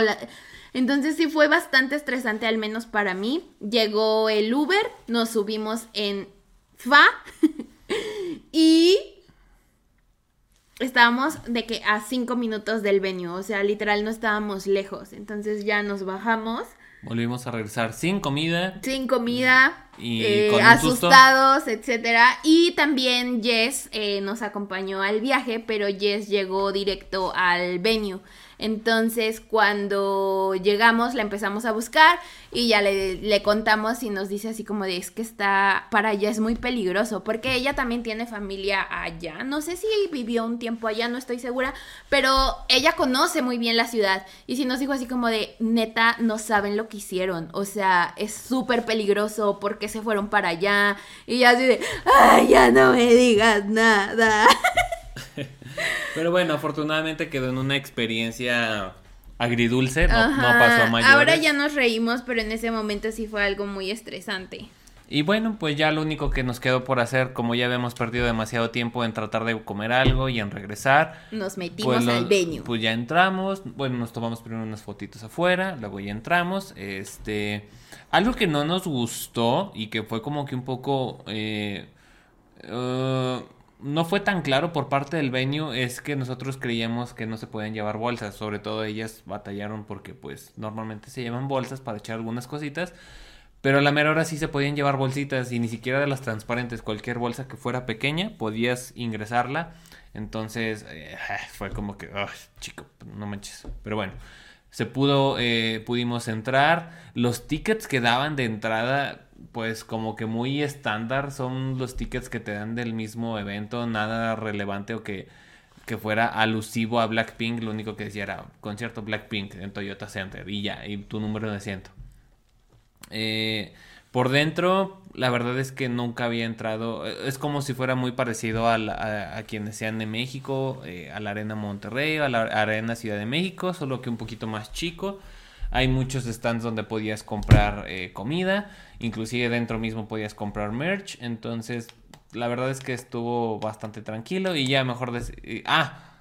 Speaker 2: Entonces sí fue bastante estresante, al menos para mí. Llegó el Uber, nos subimos en FA y estábamos de que a cinco minutos del venue, o sea, literal no estábamos lejos. Entonces ya nos bajamos.
Speaker 1: Volvimos a regresar sin comida.
Speaker 2: Sin comida. Y eh, asustados, etcétera. Y también Jess eh, nos acompañó al viaje, pero Jess llegó directo al venue. Entonces, cuando llegamos, la empezamos a buscar y ya le, contamos y nos dice así como de, es que está, para allá es muy peligroso, porque ella también tiene familia allá. No sé si vivió un tiempo allá, no estoy segura, pero ella conoce muy bien la ciudad. Y si nos dijo así como de, neta, no saben lo que hicieron. O sea, es súper peligroso porque se fueron para allá. Y ya así de, ay, ya no me digas nada.
Speaker 1: Pero bueno, afortunadamente quedó en una experiencia agridulce, no, pasó a mayores.
Speaker 2: Ahora ya nos reímos, pero en ese momento sí fue algo muy estresante.
Speaker 1: Y bueno, pues ya lo único que nos quedó por hacer, como ya habíamos perdido demasiado tiempo en tratar de comer algo y en regresar.
Speaker 2: Nos metimos pues al venue.
Speaker 1: Pues ya entramos, bueno, nos tomamos primero unas fotitos afuera, luego ya entramos. Este, algo que no nos gustó y que fue como que un poco... Eh, uh, no fue tan claro por parte del venue es que nosotros creíamos que no se pueden llevar bolsas, sobre todo ellas batallaron porque pues normalmente se llevan bolsas para echar algunas cositas, pero a la mera hora sí se podían llevar bolsitas y ni siquiera de las transparentes, cualquier bolsa que fuera pequeña podías ingresarla, entonces eh, fue como que, chico, no manches, pero bueno. Se pudo, eh, pudimos entrar. Los tickets que daban de entrada pues como que muy estándar son los tickets que te dan del mismo evento, nada relevante o que, que fuera alusivo a Blackpink, lo único que decía era concierto Blackpink en Toyota Center y ya, y tu número de asiento. Eh, por dentro, la verdad es que nunca había entrado, es como si fuera muy parecido a, a, quienes sean de México, eh, a la Arena Monterrey, a la Arena Ciudad de México, solo que un poquito más chico. Hay muchos stands donde podías comprar eh, comida, inclusive dentro mismo podías comprar merch, entonces la verdad es que estuvo bastante tranquilo y ya mejor... ah,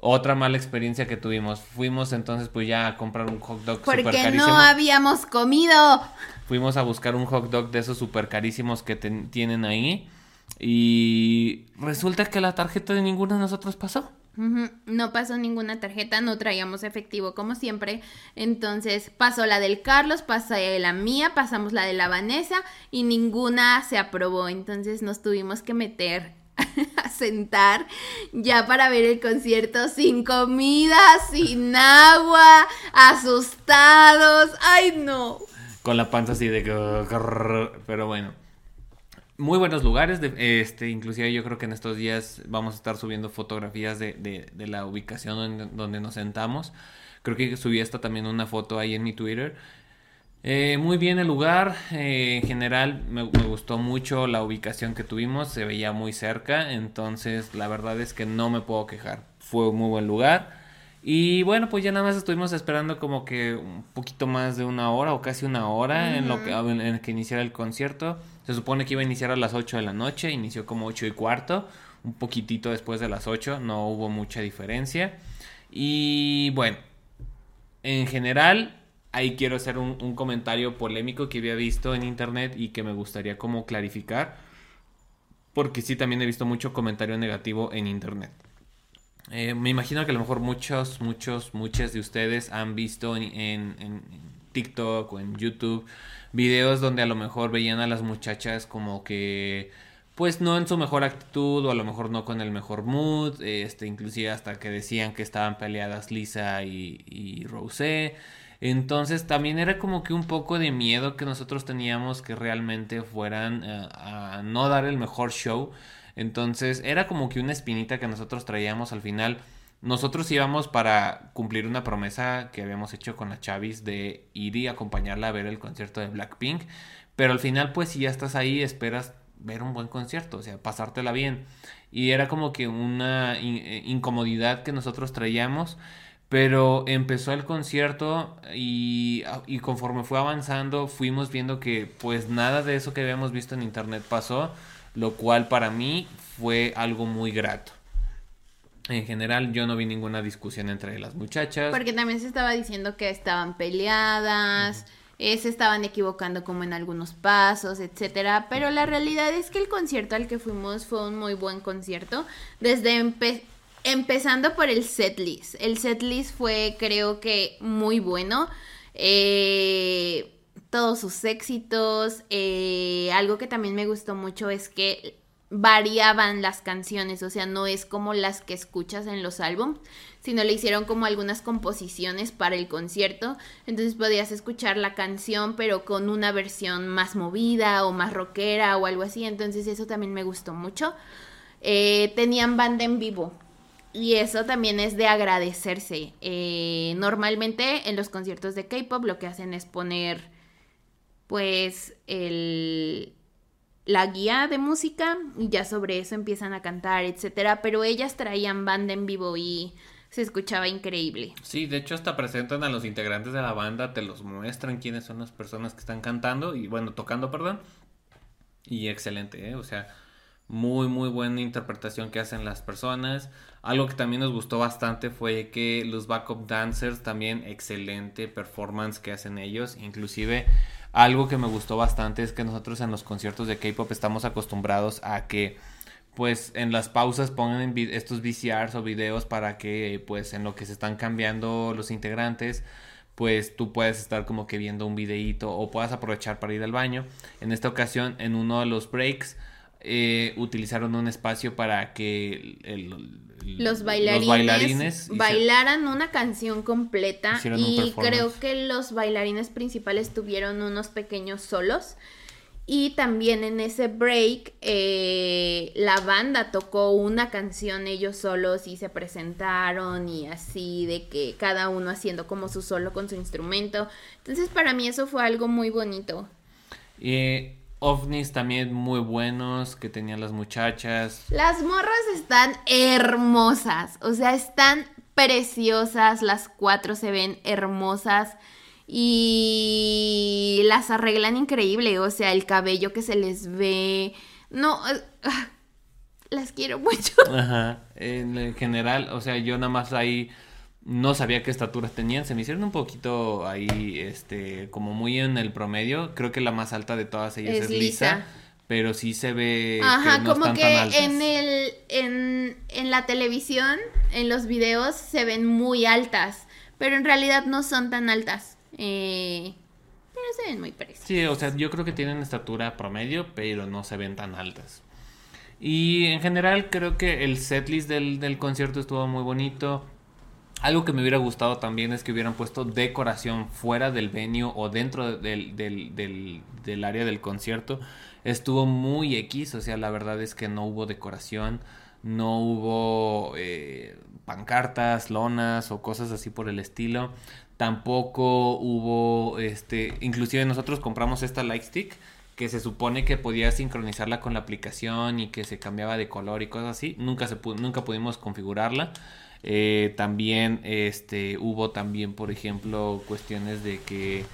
Speaker 1: otra mala experiencia que tuvimos. Fuimos entonces pues ya a comprar un hot dog
Speaker 2: Porque carísimo. no habíamos comido.
Speaker 1: Fuimos a buscar un hot dog de esos super carísimos que tienen ahí. Y resulta que la tarjeta de ninguno de nosotros pasó.
Speaker 2: No pasó ninguna tarjeta, no traíamos efectivo como siempre. Entonces pasó la del Carlos, pasó la mía, pasamos la de la Vanessa y ninguna se aprobó. Entonces nos tuvimos que meter a sentar ya para ver el concierto sin comida, sin agua, asustados. Ay, no.
Speaker 1: Con la panza así de... Pero bueno muy buenos lugares, este, inclusive yo creo que en estos días vamos a estar subiendo fotografías de, de, la ubicación donde, nos sentamos. Creo que subí esta también una foto ahí en mi Twitter. Eh, muy bien el lugar, eh, en general me, gustó mucho la ubicación que tuvimos, se veía muy cerca, entonces la verdad es que no me puedo quejar, fue un muy buen lugar. Y bueno, pues ya nada más estuvimos esperando como que un poquito más de una hora o casi una hora en lo que, en que iniciara el concierto. Se supone que iba a iniciar a las 8 de la noche, inició como 8 y cuarto, un poquitito después de las 8, no hubo mucha diferencia. Y bueno, en general, ahí quiero hacer un, comentario polémico que había visto en internet y que me gustaría como clarificar, porque sí también he visto mucho comentario negativo en internet. Eh, me imagino que a lo mejor muchos, muchos, muchas de ustedes han visto en, en TikTok o en YouTube videos donde a lo mejor veían a las muchachas como que pues no en su mejor actitud o a lo mejor no con el mejor mood, este inclusive hasta que decían que estaban peleadas Lisa y, y Rosé. Entonces también era como que un poco de miedo que nosotros teníamos que realmente fueran eh, a no dar el mejor show. Entonces era como que una espinita que nosotros traíamos al final nosotros íbamos para cumplir una promesa que habíamos hecho con la Chavis de ir y acompañarla a ver el concierto de Blackpink. Pero al final, pues si ya estás ahí, esperas ver un buen concierto, o sea, pasártela bien. y era como que una eh, incomodidad que nosotros traíamos. Pero empezó el concierto y, y, conforme fue avanzando fuimos viendo que pues nada de eso que habíamos visto en internet pasó, lo cual para mí fue algo muy grato. En general yo no vi ninguna discusión entre las muchachas.
Speaker 2: Porque también se estaba diciendo que estaban peleadas, eh, se estaban equivocando como en algunos pasos, etcétera. Pero la realidad es que el concierto al que fuimos fue un muy buen concierto. Desde empezando por el setlist. El setlist fue creo que muy bueno. Eh, todos sus éxitos. Eh, algo que también me gustó mucho es que variaban las canciones, o sea, no es como las que escuchas en los álbumes, sino le hicieron como algunas composiciones para el concierto, entonces podías escuchar la canción pero con una versión más movida o más rockera o algo así, entonces eso también me gustó mucho. Eh, tenían banda en vivo, y eso también es de agradecerse. Eh, normalmente en los conciertos de K-pop lo que hacen es poner, pues, el, la guía de música y ya sobre eso empiezan a cantar, etcétera, pero ellas traían banda en vivo y se escuchaba increíble.
Speaker 1: Sí, de hecho hasta presentan a los integrantes de la banda, te los muestran quiénes son las personas que están cantando y bueno, tocando, perdón. Y excelente, ¿eh? o sea, muy muy buena interpretación que hacen las personas. Algo que también nos gustó bastante fue que los backup dancers también excelente performance que hacen ellos, inclusive algo que me gustó bastante es que nosotros en los conciertos de K-pop estamos acostumbrados a que pues en las pausas pongan estos VCRs o videos para que pues en lo que se están cambiando los integrantes pues tú puedes estar como que viendo un videíto o puedas aprovechar para ir al baño. En esta ocasión en uno de los breaks eh, utilizaron un espacio para que
Speaker 2: los, bailarines bailaran una canción completa y creo que los bailarines principales tuvieron unos pequeños solos. Y también en ese break eh, la banda tocó una canción ellos solos y se presentaron y así de que cada uno haciendo como su solo con su instrumento. Entonces para mí eso fue algo muy bonito.
Speaker 1: Y ovnis también muy buenos que tenían las muchachas.
Speaker 2: Las morras están hermosas, o sea, están preciosas, las cuatro se ven hermosas y las arreglan increíble, o sea, el cabello que se les ve, no, ah, las quiero mucho.
Speaker 1: Ajá, en general, o sea, yo nada más ahí no sabía qué estaturas tenían, se me hicieron un poquito ahí, este, como muy en el promedio. Creo que la más alta de todas ellas es, lisa, pero sí se ve
Speaker 2: Ajá, como que en el, en, en la televisión, en los videos se ven muy altas, pero en realidad no son tan altas. Eh, pero se ven muy preciosas.
Speaker 1: Sí, o sea, yo creo que tienen estatura promedio, pero no se ven tan altas. Y en general creo que el setlist del, del concierto estuvo muy bonito. Algo que me hubiera gustado también es que hubieran puesto decoración fuera del venue o dentro del, del, área del concierto. Estuvo muy X, o sea, la verdad es que no hubo decoración, no hubo eh, pancartas, lonas o cosas así por el estilo. Tampoco hubo, este, inclusive nosotros compramos esta Lightstick que se supone que podía sincronizarla con la aplicación y que se cambiaba de color y cosas así. Nunca, se nunca pudimos configurarla. Eh, también este, hubo también, por ejemplo, cuestiones de que,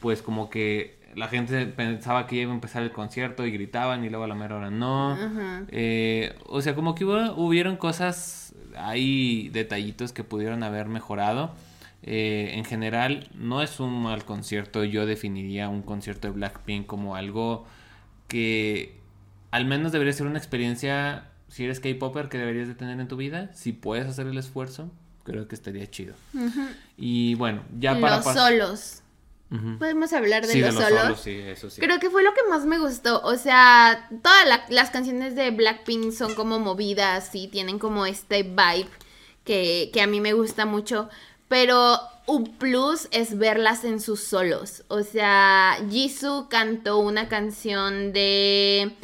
Speaker 1: pues como que la gente pensaba que iba a empezar el concierto y gritaban y luego a la mera hora no. Eh, o sea, como que hubo, hubieron cosas, hay detallitos que pudieron haber mejorado. Eh, en general, no es un mal concierto. Yo definiría un concierto de Blackpink como algo que al menos debería ser una experiencia si eres K-Popper que deberías de tener en tu vida, si puedes hacer el esfuerzo, creo que estaría chido. Y bueno, ya para...
Speaker 2: Los solos. Podemos hablar de, los, solos. Sí, eso sí. Creo que fue lo que más me gustó. O sea, todas las canciones de Blackpink son como movidas y tienen como este vibe que, que a mí me gusta mucho. Pero un plus es verlas en sus solos. O sea, Jisoo cantó una canción de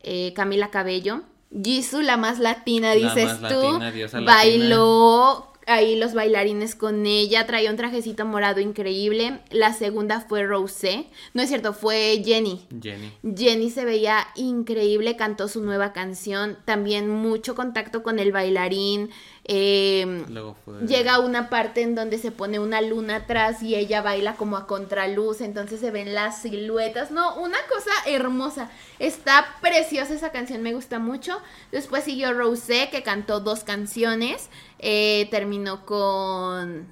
Speaker 2: eh, Camila Cabello Jisoo, la más latina, dices tú, bailó ahí los bailarines con ella, traía un trajecito morado increíble. La segunda fue Rosé, no es cierto, fue Jenny.
Speaker 1: Jenny.
Speaker 2: Jenny se veía increíble, cantó su nueva canción, también mucho contacto con el bailarín. eh,
Speaker 1: Luego fue...
Speaker 2: Llega una parte en donde se pone una luna atrás y ella baila como a contraluz, entonces se ven las siluetas. No, una cosa hermosa. Está preciosa esa canción, me gusta mucho. Después siguió Rosé, que cantó dos canciones. Eh, terminó con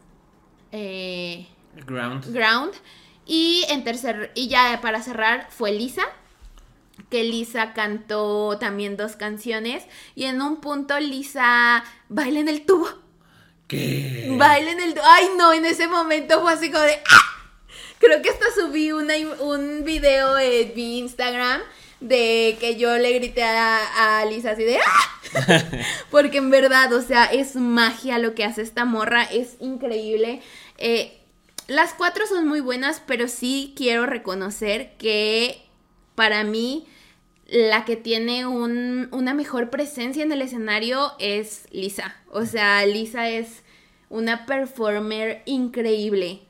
Speaker 2: eh,
Speaker 1: Ground.
Speaker 2: Ground. Y en tercer, y ya para cerrar fue Lisa. Que Lisa cantó también dos canciones. Y en un punto Lisa baila en el tubo.
Speaker 1: ¿Qué?
Speaker 2: Baila en el tubo. Ay, no, en ese momento fue así como de. ¡ah! Creo que hasta subí una, un video en mi Instagram de que yo le grité a, a Lisa así de ¡ah! Porque en verdad, o sea, es magia lo que hace esta morra, es increíble. Eh, las cuatro son muy buenas, pero sí quiero reconocer que para mí la que tiene un- una mejor presencia en el escenario es Lisa. O sea, Lisa es una performer increíble.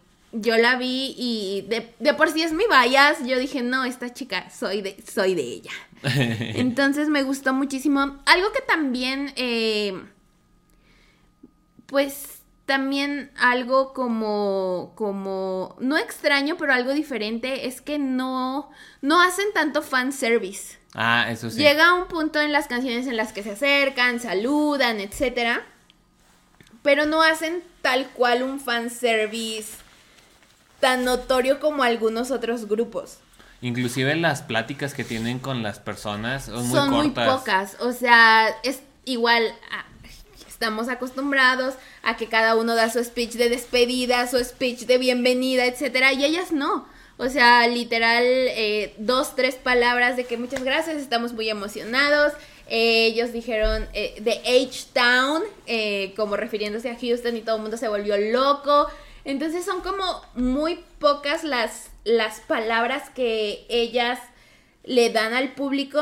Speaker 2: Yo la vi y de, de por sí es mi bias. Yo dije, no, esta chica, soy de, soy de ella. Entonces me gustó muchísimo. Algo que también, eh, pues también algo como, como, no extraño, pero algo diferente, es que no, no hacen tanto fan service.
Speaker 1: Ah, eso sí.
Speaker 2: Llega un punto en las canciones en las que se acercan, saludan, etcétera, pero no hacen tal cual un fan service tan notorio como algunos otros grupos.
Speaker 1: Inclusive las pláticas que tienen con las personas son muy
Speaker 2: son muy
Speaker 1: cortas.
Speaker 2: pocas. O sea, es igual. a- estamos acostumbrados a que cada uno da su speech de despedida, su speech de bienvenida, etcétera, y ellas no. O sea, literal, eh, dos, tres palabras de que muchas gracias, estamos muy emocionados. Eh, ellos dijeron eh, de H-Town, eh, como refiriéndose a Houston y todo el mundo se volvió loco. Entonces son como muy pocas las, las palabras que ellas le dan al público.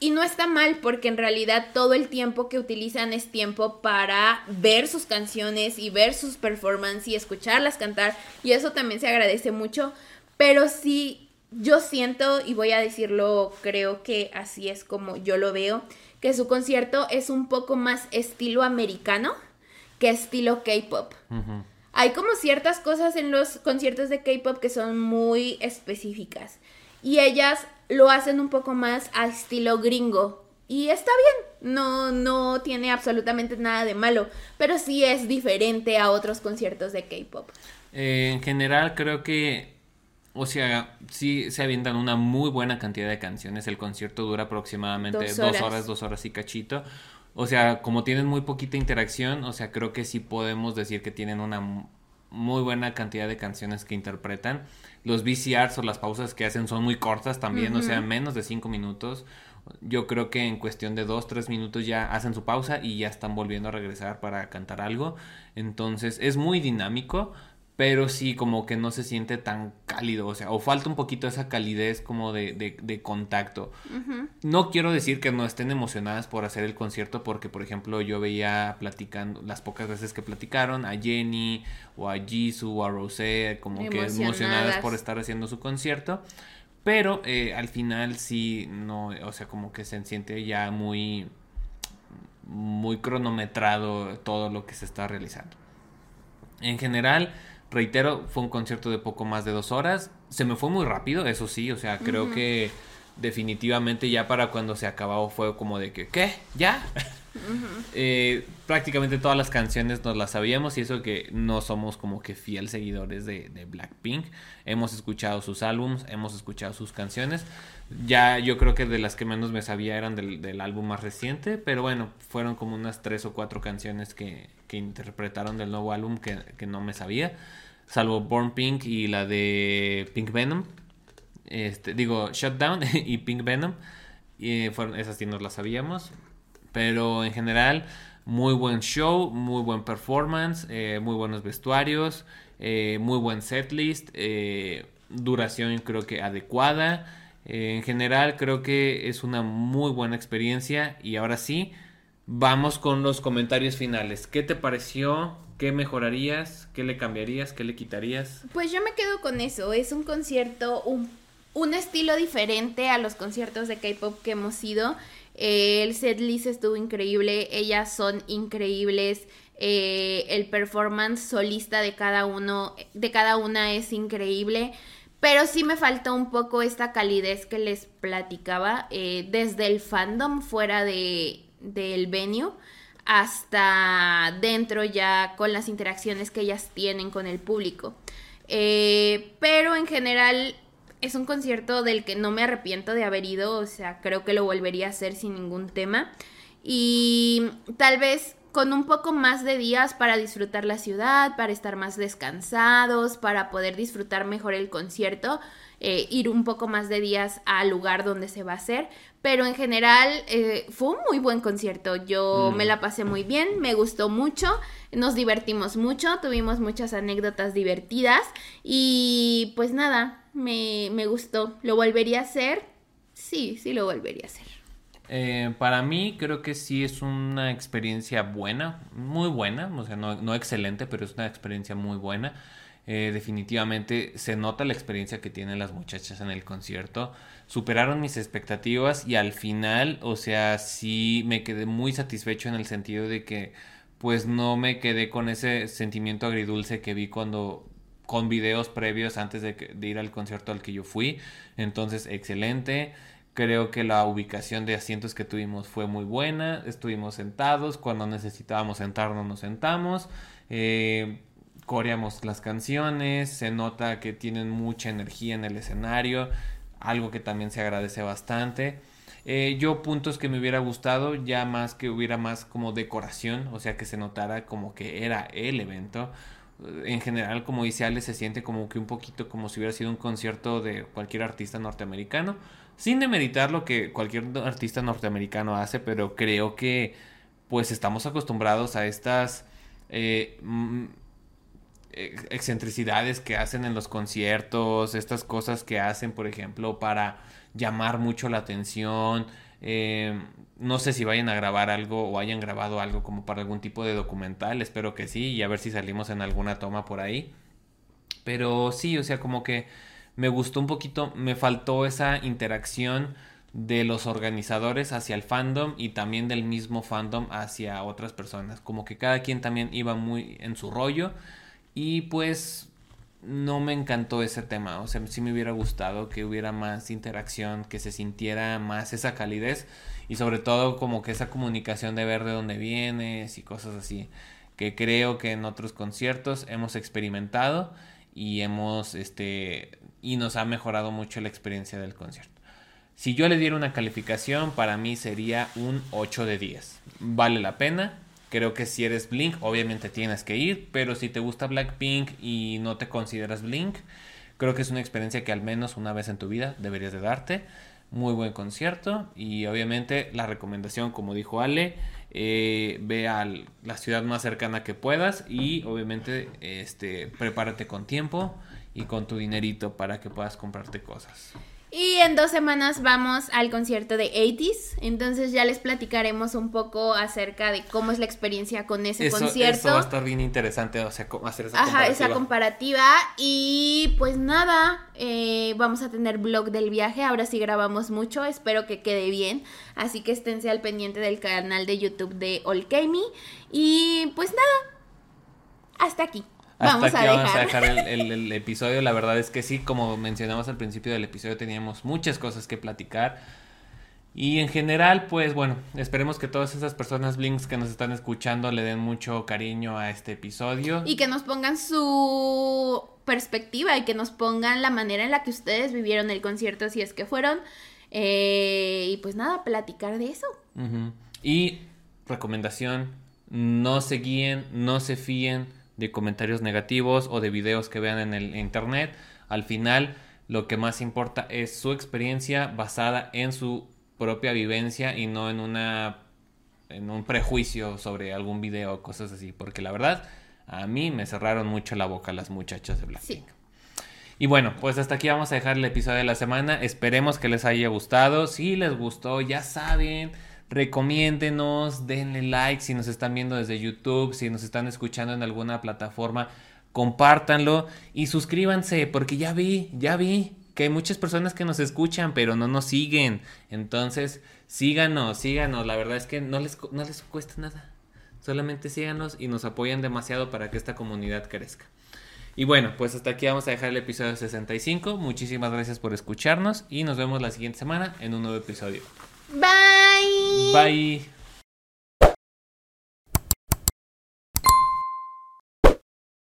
Speaker 2: Y no está mal porque en realidad todo el tiempo que utilizan es tiempo para ver sus canciones y ver sus performances y escucharlas cantar. Y eso también se agradece mucho. Pero sí, yo siento, y voy a decirlo, creo que así es como yo lo veo, que su concierto es un poco más estilo americano que estilo K-pop. Hay como ciertas cosas en los conciertos de K-pop que son muy específicas. Y ellas lo hacen un poco más a estilo gringo. Y está bien, no, no tiene absolutamente nada de malo. Pero sí es diferente a otros conciertos de K-pop.
Speaker 1: Eh, en general creo que, o sea, sí se avientan una muy buena cantidad de canciones. El concierto dura aproximadamente
Speaker 2: Dos
Speaker 1: dos
Speaker 2: horas.
Speaker 1: horas, dos horas, y cachito. O sea, como tienen muy poquita interacción, o sea, creo que sí podemos decir que tienen una mu- muy buena cantidad de canciones que interpretan. Los VCRs o las pausas que hacen son muy cortas también, o sea, menos de cinco minutos. Yo creo que en cuestión de dos, tres minutos ya hacen su pausa y ya están volviendo a regresar para cantar algo. Entonces es muy dinámico, pero sí como que no se siente tan cálido, o sea, o falta un poquito esa calidez como de, de, de contacto. No quiero decir que no estén emocionadas por hacer el concierto, porque por ejemplo yo veía platicando, las pocas veces que platicaron, a Jenny o a Jisoo o a Rosé, como que
Speaker 2: Emocionadas.
Speaker 1: emocionadas por estar haciendo su concierto. Pero eh, al final sí, no, o sea, como que se siente ya muy, muy cronometrado todo lo que se está realizando. En general, reitero, fue un concierto de poco más de dos horas. Se me fue muy rápido, eso sí, o sea, creo que definitivamente ya para cuando se acabó fue como de que, ¿qué? ¿Ya? Eh, prácticamente todas las canciones nos las sabíamos y eso que no somos como que fiel seguidores de, de Blackpink. Hemos escuchado sus álbums, hemos escuchado sus canciones. Ya yo creo que de las que menos me sabía eran del, del álbum más reciente, pero bueno, fueron como unas tres o cuatro canciones que, que interpretaron del nuevo álbum que, que no me sabía. Salvo Born Pink y la de Pink Venom. Este, digo, Shutdown y Pink Venom. Y fueron, esas sí nos las sabíamos. Pero en general, muy buen show, muy buen performance, eh, muy buenos vestuarios, eh, muy buen setlist, eh, duración creo que adecuada. Eh, en general creo que es una muy buena experiencia. Y ahora sí, vamos con los comentarios finales. ¿Qué te pareció ¿Qué mejorarías? ¿Qué le cambiarías? ¿Qué le quitarías?
Speaker 2: Pues yo me quedo con eso. Es un concierto, un, un estilo diferente a los conciertos de K-pop que hemos ido. Eh, el setlist estuvo increíble. Ellas son increíbles. Eh, el performance solista de cada uno, de cada una es increíble. Pero sí me faltó un poco esta calidez que les platicaba eh, desde el fandom fuera de, del venue hasta dentro ya con las interacciones que ellas tienen con el público. Eh, pero en general es un concierto del que no me arrepiento de haber ido, o sea, creo que lo volvería a hacer sin ningún tema. Y tal vez con un poco más de días para disfrutar la ciudad, para estar más descansados, para poder disfrutar mejor el concierto, eh, ir un poco más de días al lugar donde se va a hacer. Pero en general eh, fue un muy buen concierto. Yo mm. me la pasé muy bien, me gustó mucho, nos divertimos mucho, tuvimos muchas anécdotas divertidas y pues nada, me, me gustó. ¿Lo volvería a hacer? Sí, sí lo volvería a hacer.
Speaker 1: Eh, para mí creo que sí es una experiencia buena, muy buena, o sea, no, no excelente, pero es una experiencia muy buena. Eh, definitivamente se nota la experiencia que tienen las muchachas en el concierto. Superaron mis expectativas y al final, o sea, sí me quedé muy satisfecho en el sentido de que pues no me quedé con ese sentimiento agridulce que vi cuando con videos previos antes de, de ir al concierto al que yo fui. Entonces, excelente. Creo que la ubicación de asientos que tuvimos fue muy buena. Estuvimos sentados. Cuando necesitábamos sentarnos, nos sentamos. Eh, coreamos las canciones. Se nota que tienen mucha energía en el escenario. Algo que también se agradece bastante. Eh, yo puntos que me hubiera gustado, ya más que hubiera más como decoración, o sea que se notara como que era el evento. En general, como dice Ale, se siente como que un poquito como si hubiera sido un concierto de cualquier artista norteamericano sin demeritar lo que cualquier artista norteamericano hace, pero creo que pues estamos acostumbrados a estas eh, mm, excentricidades que hacen en los conciertos, estas cosas que hacen, por ejemplo, para llamar mucho la atención. Eh, no sé si vayan a grabar algo o hayan grabado algo como para algún tipo de documental, espero que sí, y a ver si salimos en alguna toma por ahí. Pero sí, o sea, como que me gustó un poquito, me faltó esa interacción de los organizadores hacia el fandom y también del mismo fandom hacia otras personas. Como que cada quien también iba muy en su rollo y pues no me encantó ese tema. O sea, sí me hubiera gustado que hubiera más interacción, que se sintiera más esa calidez y sobre todo como que esa comunicación de ver de dónde vienes y cosas así que creo que en otros conciertos hemos experimentado y hemos este y nos ha mejorado mucho la experiencia del concierto. Si yo le diera una calificación, para mí sería un 8 de 10. Vale la pena. Creo que si eres Blink, obviamente tienes que ir, pero si te gusta Blackpink y no te consideras Blink, creo que es una experiencia que al menos una vez en tu vida deberías de darte. Muy buen concierto y obviamente la recomendación, como dijo Ale, eh, ve a la ciudad más cercana que puedas y obviamente este, prepárate con tiempo y con tu dinerito para que puedas comprarte cosas.
Speaker 2: Y en dos semanas vamos al concierto de 80s. Entonces ya les platicaremos un poco acerca de cómo es la experiencia con ese concierto. Eso
Speaker 1: va a estar bien interesante, o sea, hacer esa
Speaker 2: Ajá, esa comparativa. Y pues nada, eh, vamos a tener blog del viaje. Ahora sí grabamos mucho, espero que quede bien. Así que esténse al pendiente del canal de YouTube de Olkemi. Y pues nada, hasta aquí.
Speaker 1: Hasta vamos aquí vamos a dejar el, episodio. La verdad es que sí, como mencionamos al principio del episodio, teníamos muchas cosas que platicar. Y en general, pues bueno, esperemos que todas esas personas Blinks que nos están escuchando le den mucho cariño a este episodio.
Speaker 2: Y que nos pongan su perspectiva y que nos pongan la manera en la que ustedes vivieron el concierto, si es que fueron. Eh, y pues nada, platicar de eso.
Speaker 1: Y recomendación, no se guíen, no se fíen de comentarios negativos o de videos que vean en el internet. Al final, lo que más importa es su experiencia basada en su propia vivencia y no en una en un prejuicio sobre algún video o cosas así, porque la verdad a mí me cerraron mucho la boca las muchachas de Blackpink. Y bueno, pues hasta aquí vamos a dejar el episodio de la semana. Esperemos que les haya gustado. Si les gustó, ya saben, recomiéndenos, denle like si nos están viendo desde YouTube, si nos están escuchando en alguna plataforma, compártanlo y suscríbanse porque ya vi, ya vi que hay muchas personas que nos escuchan pero no nos siguen. Entonces, síganos, síganos, la verdad es que no les, no les cuesta nada. Solamente síganos y nos apoyan demasiado para que esta comunidad crezca. Y bueno, pues hasta aquí vamos a dejar el episodio 65. Muchísimas gracias por escucharnos y nos vemos la siguiente semana en un nuevo episodio.
Speaker 2: Bye.
Speaker 1: Bye.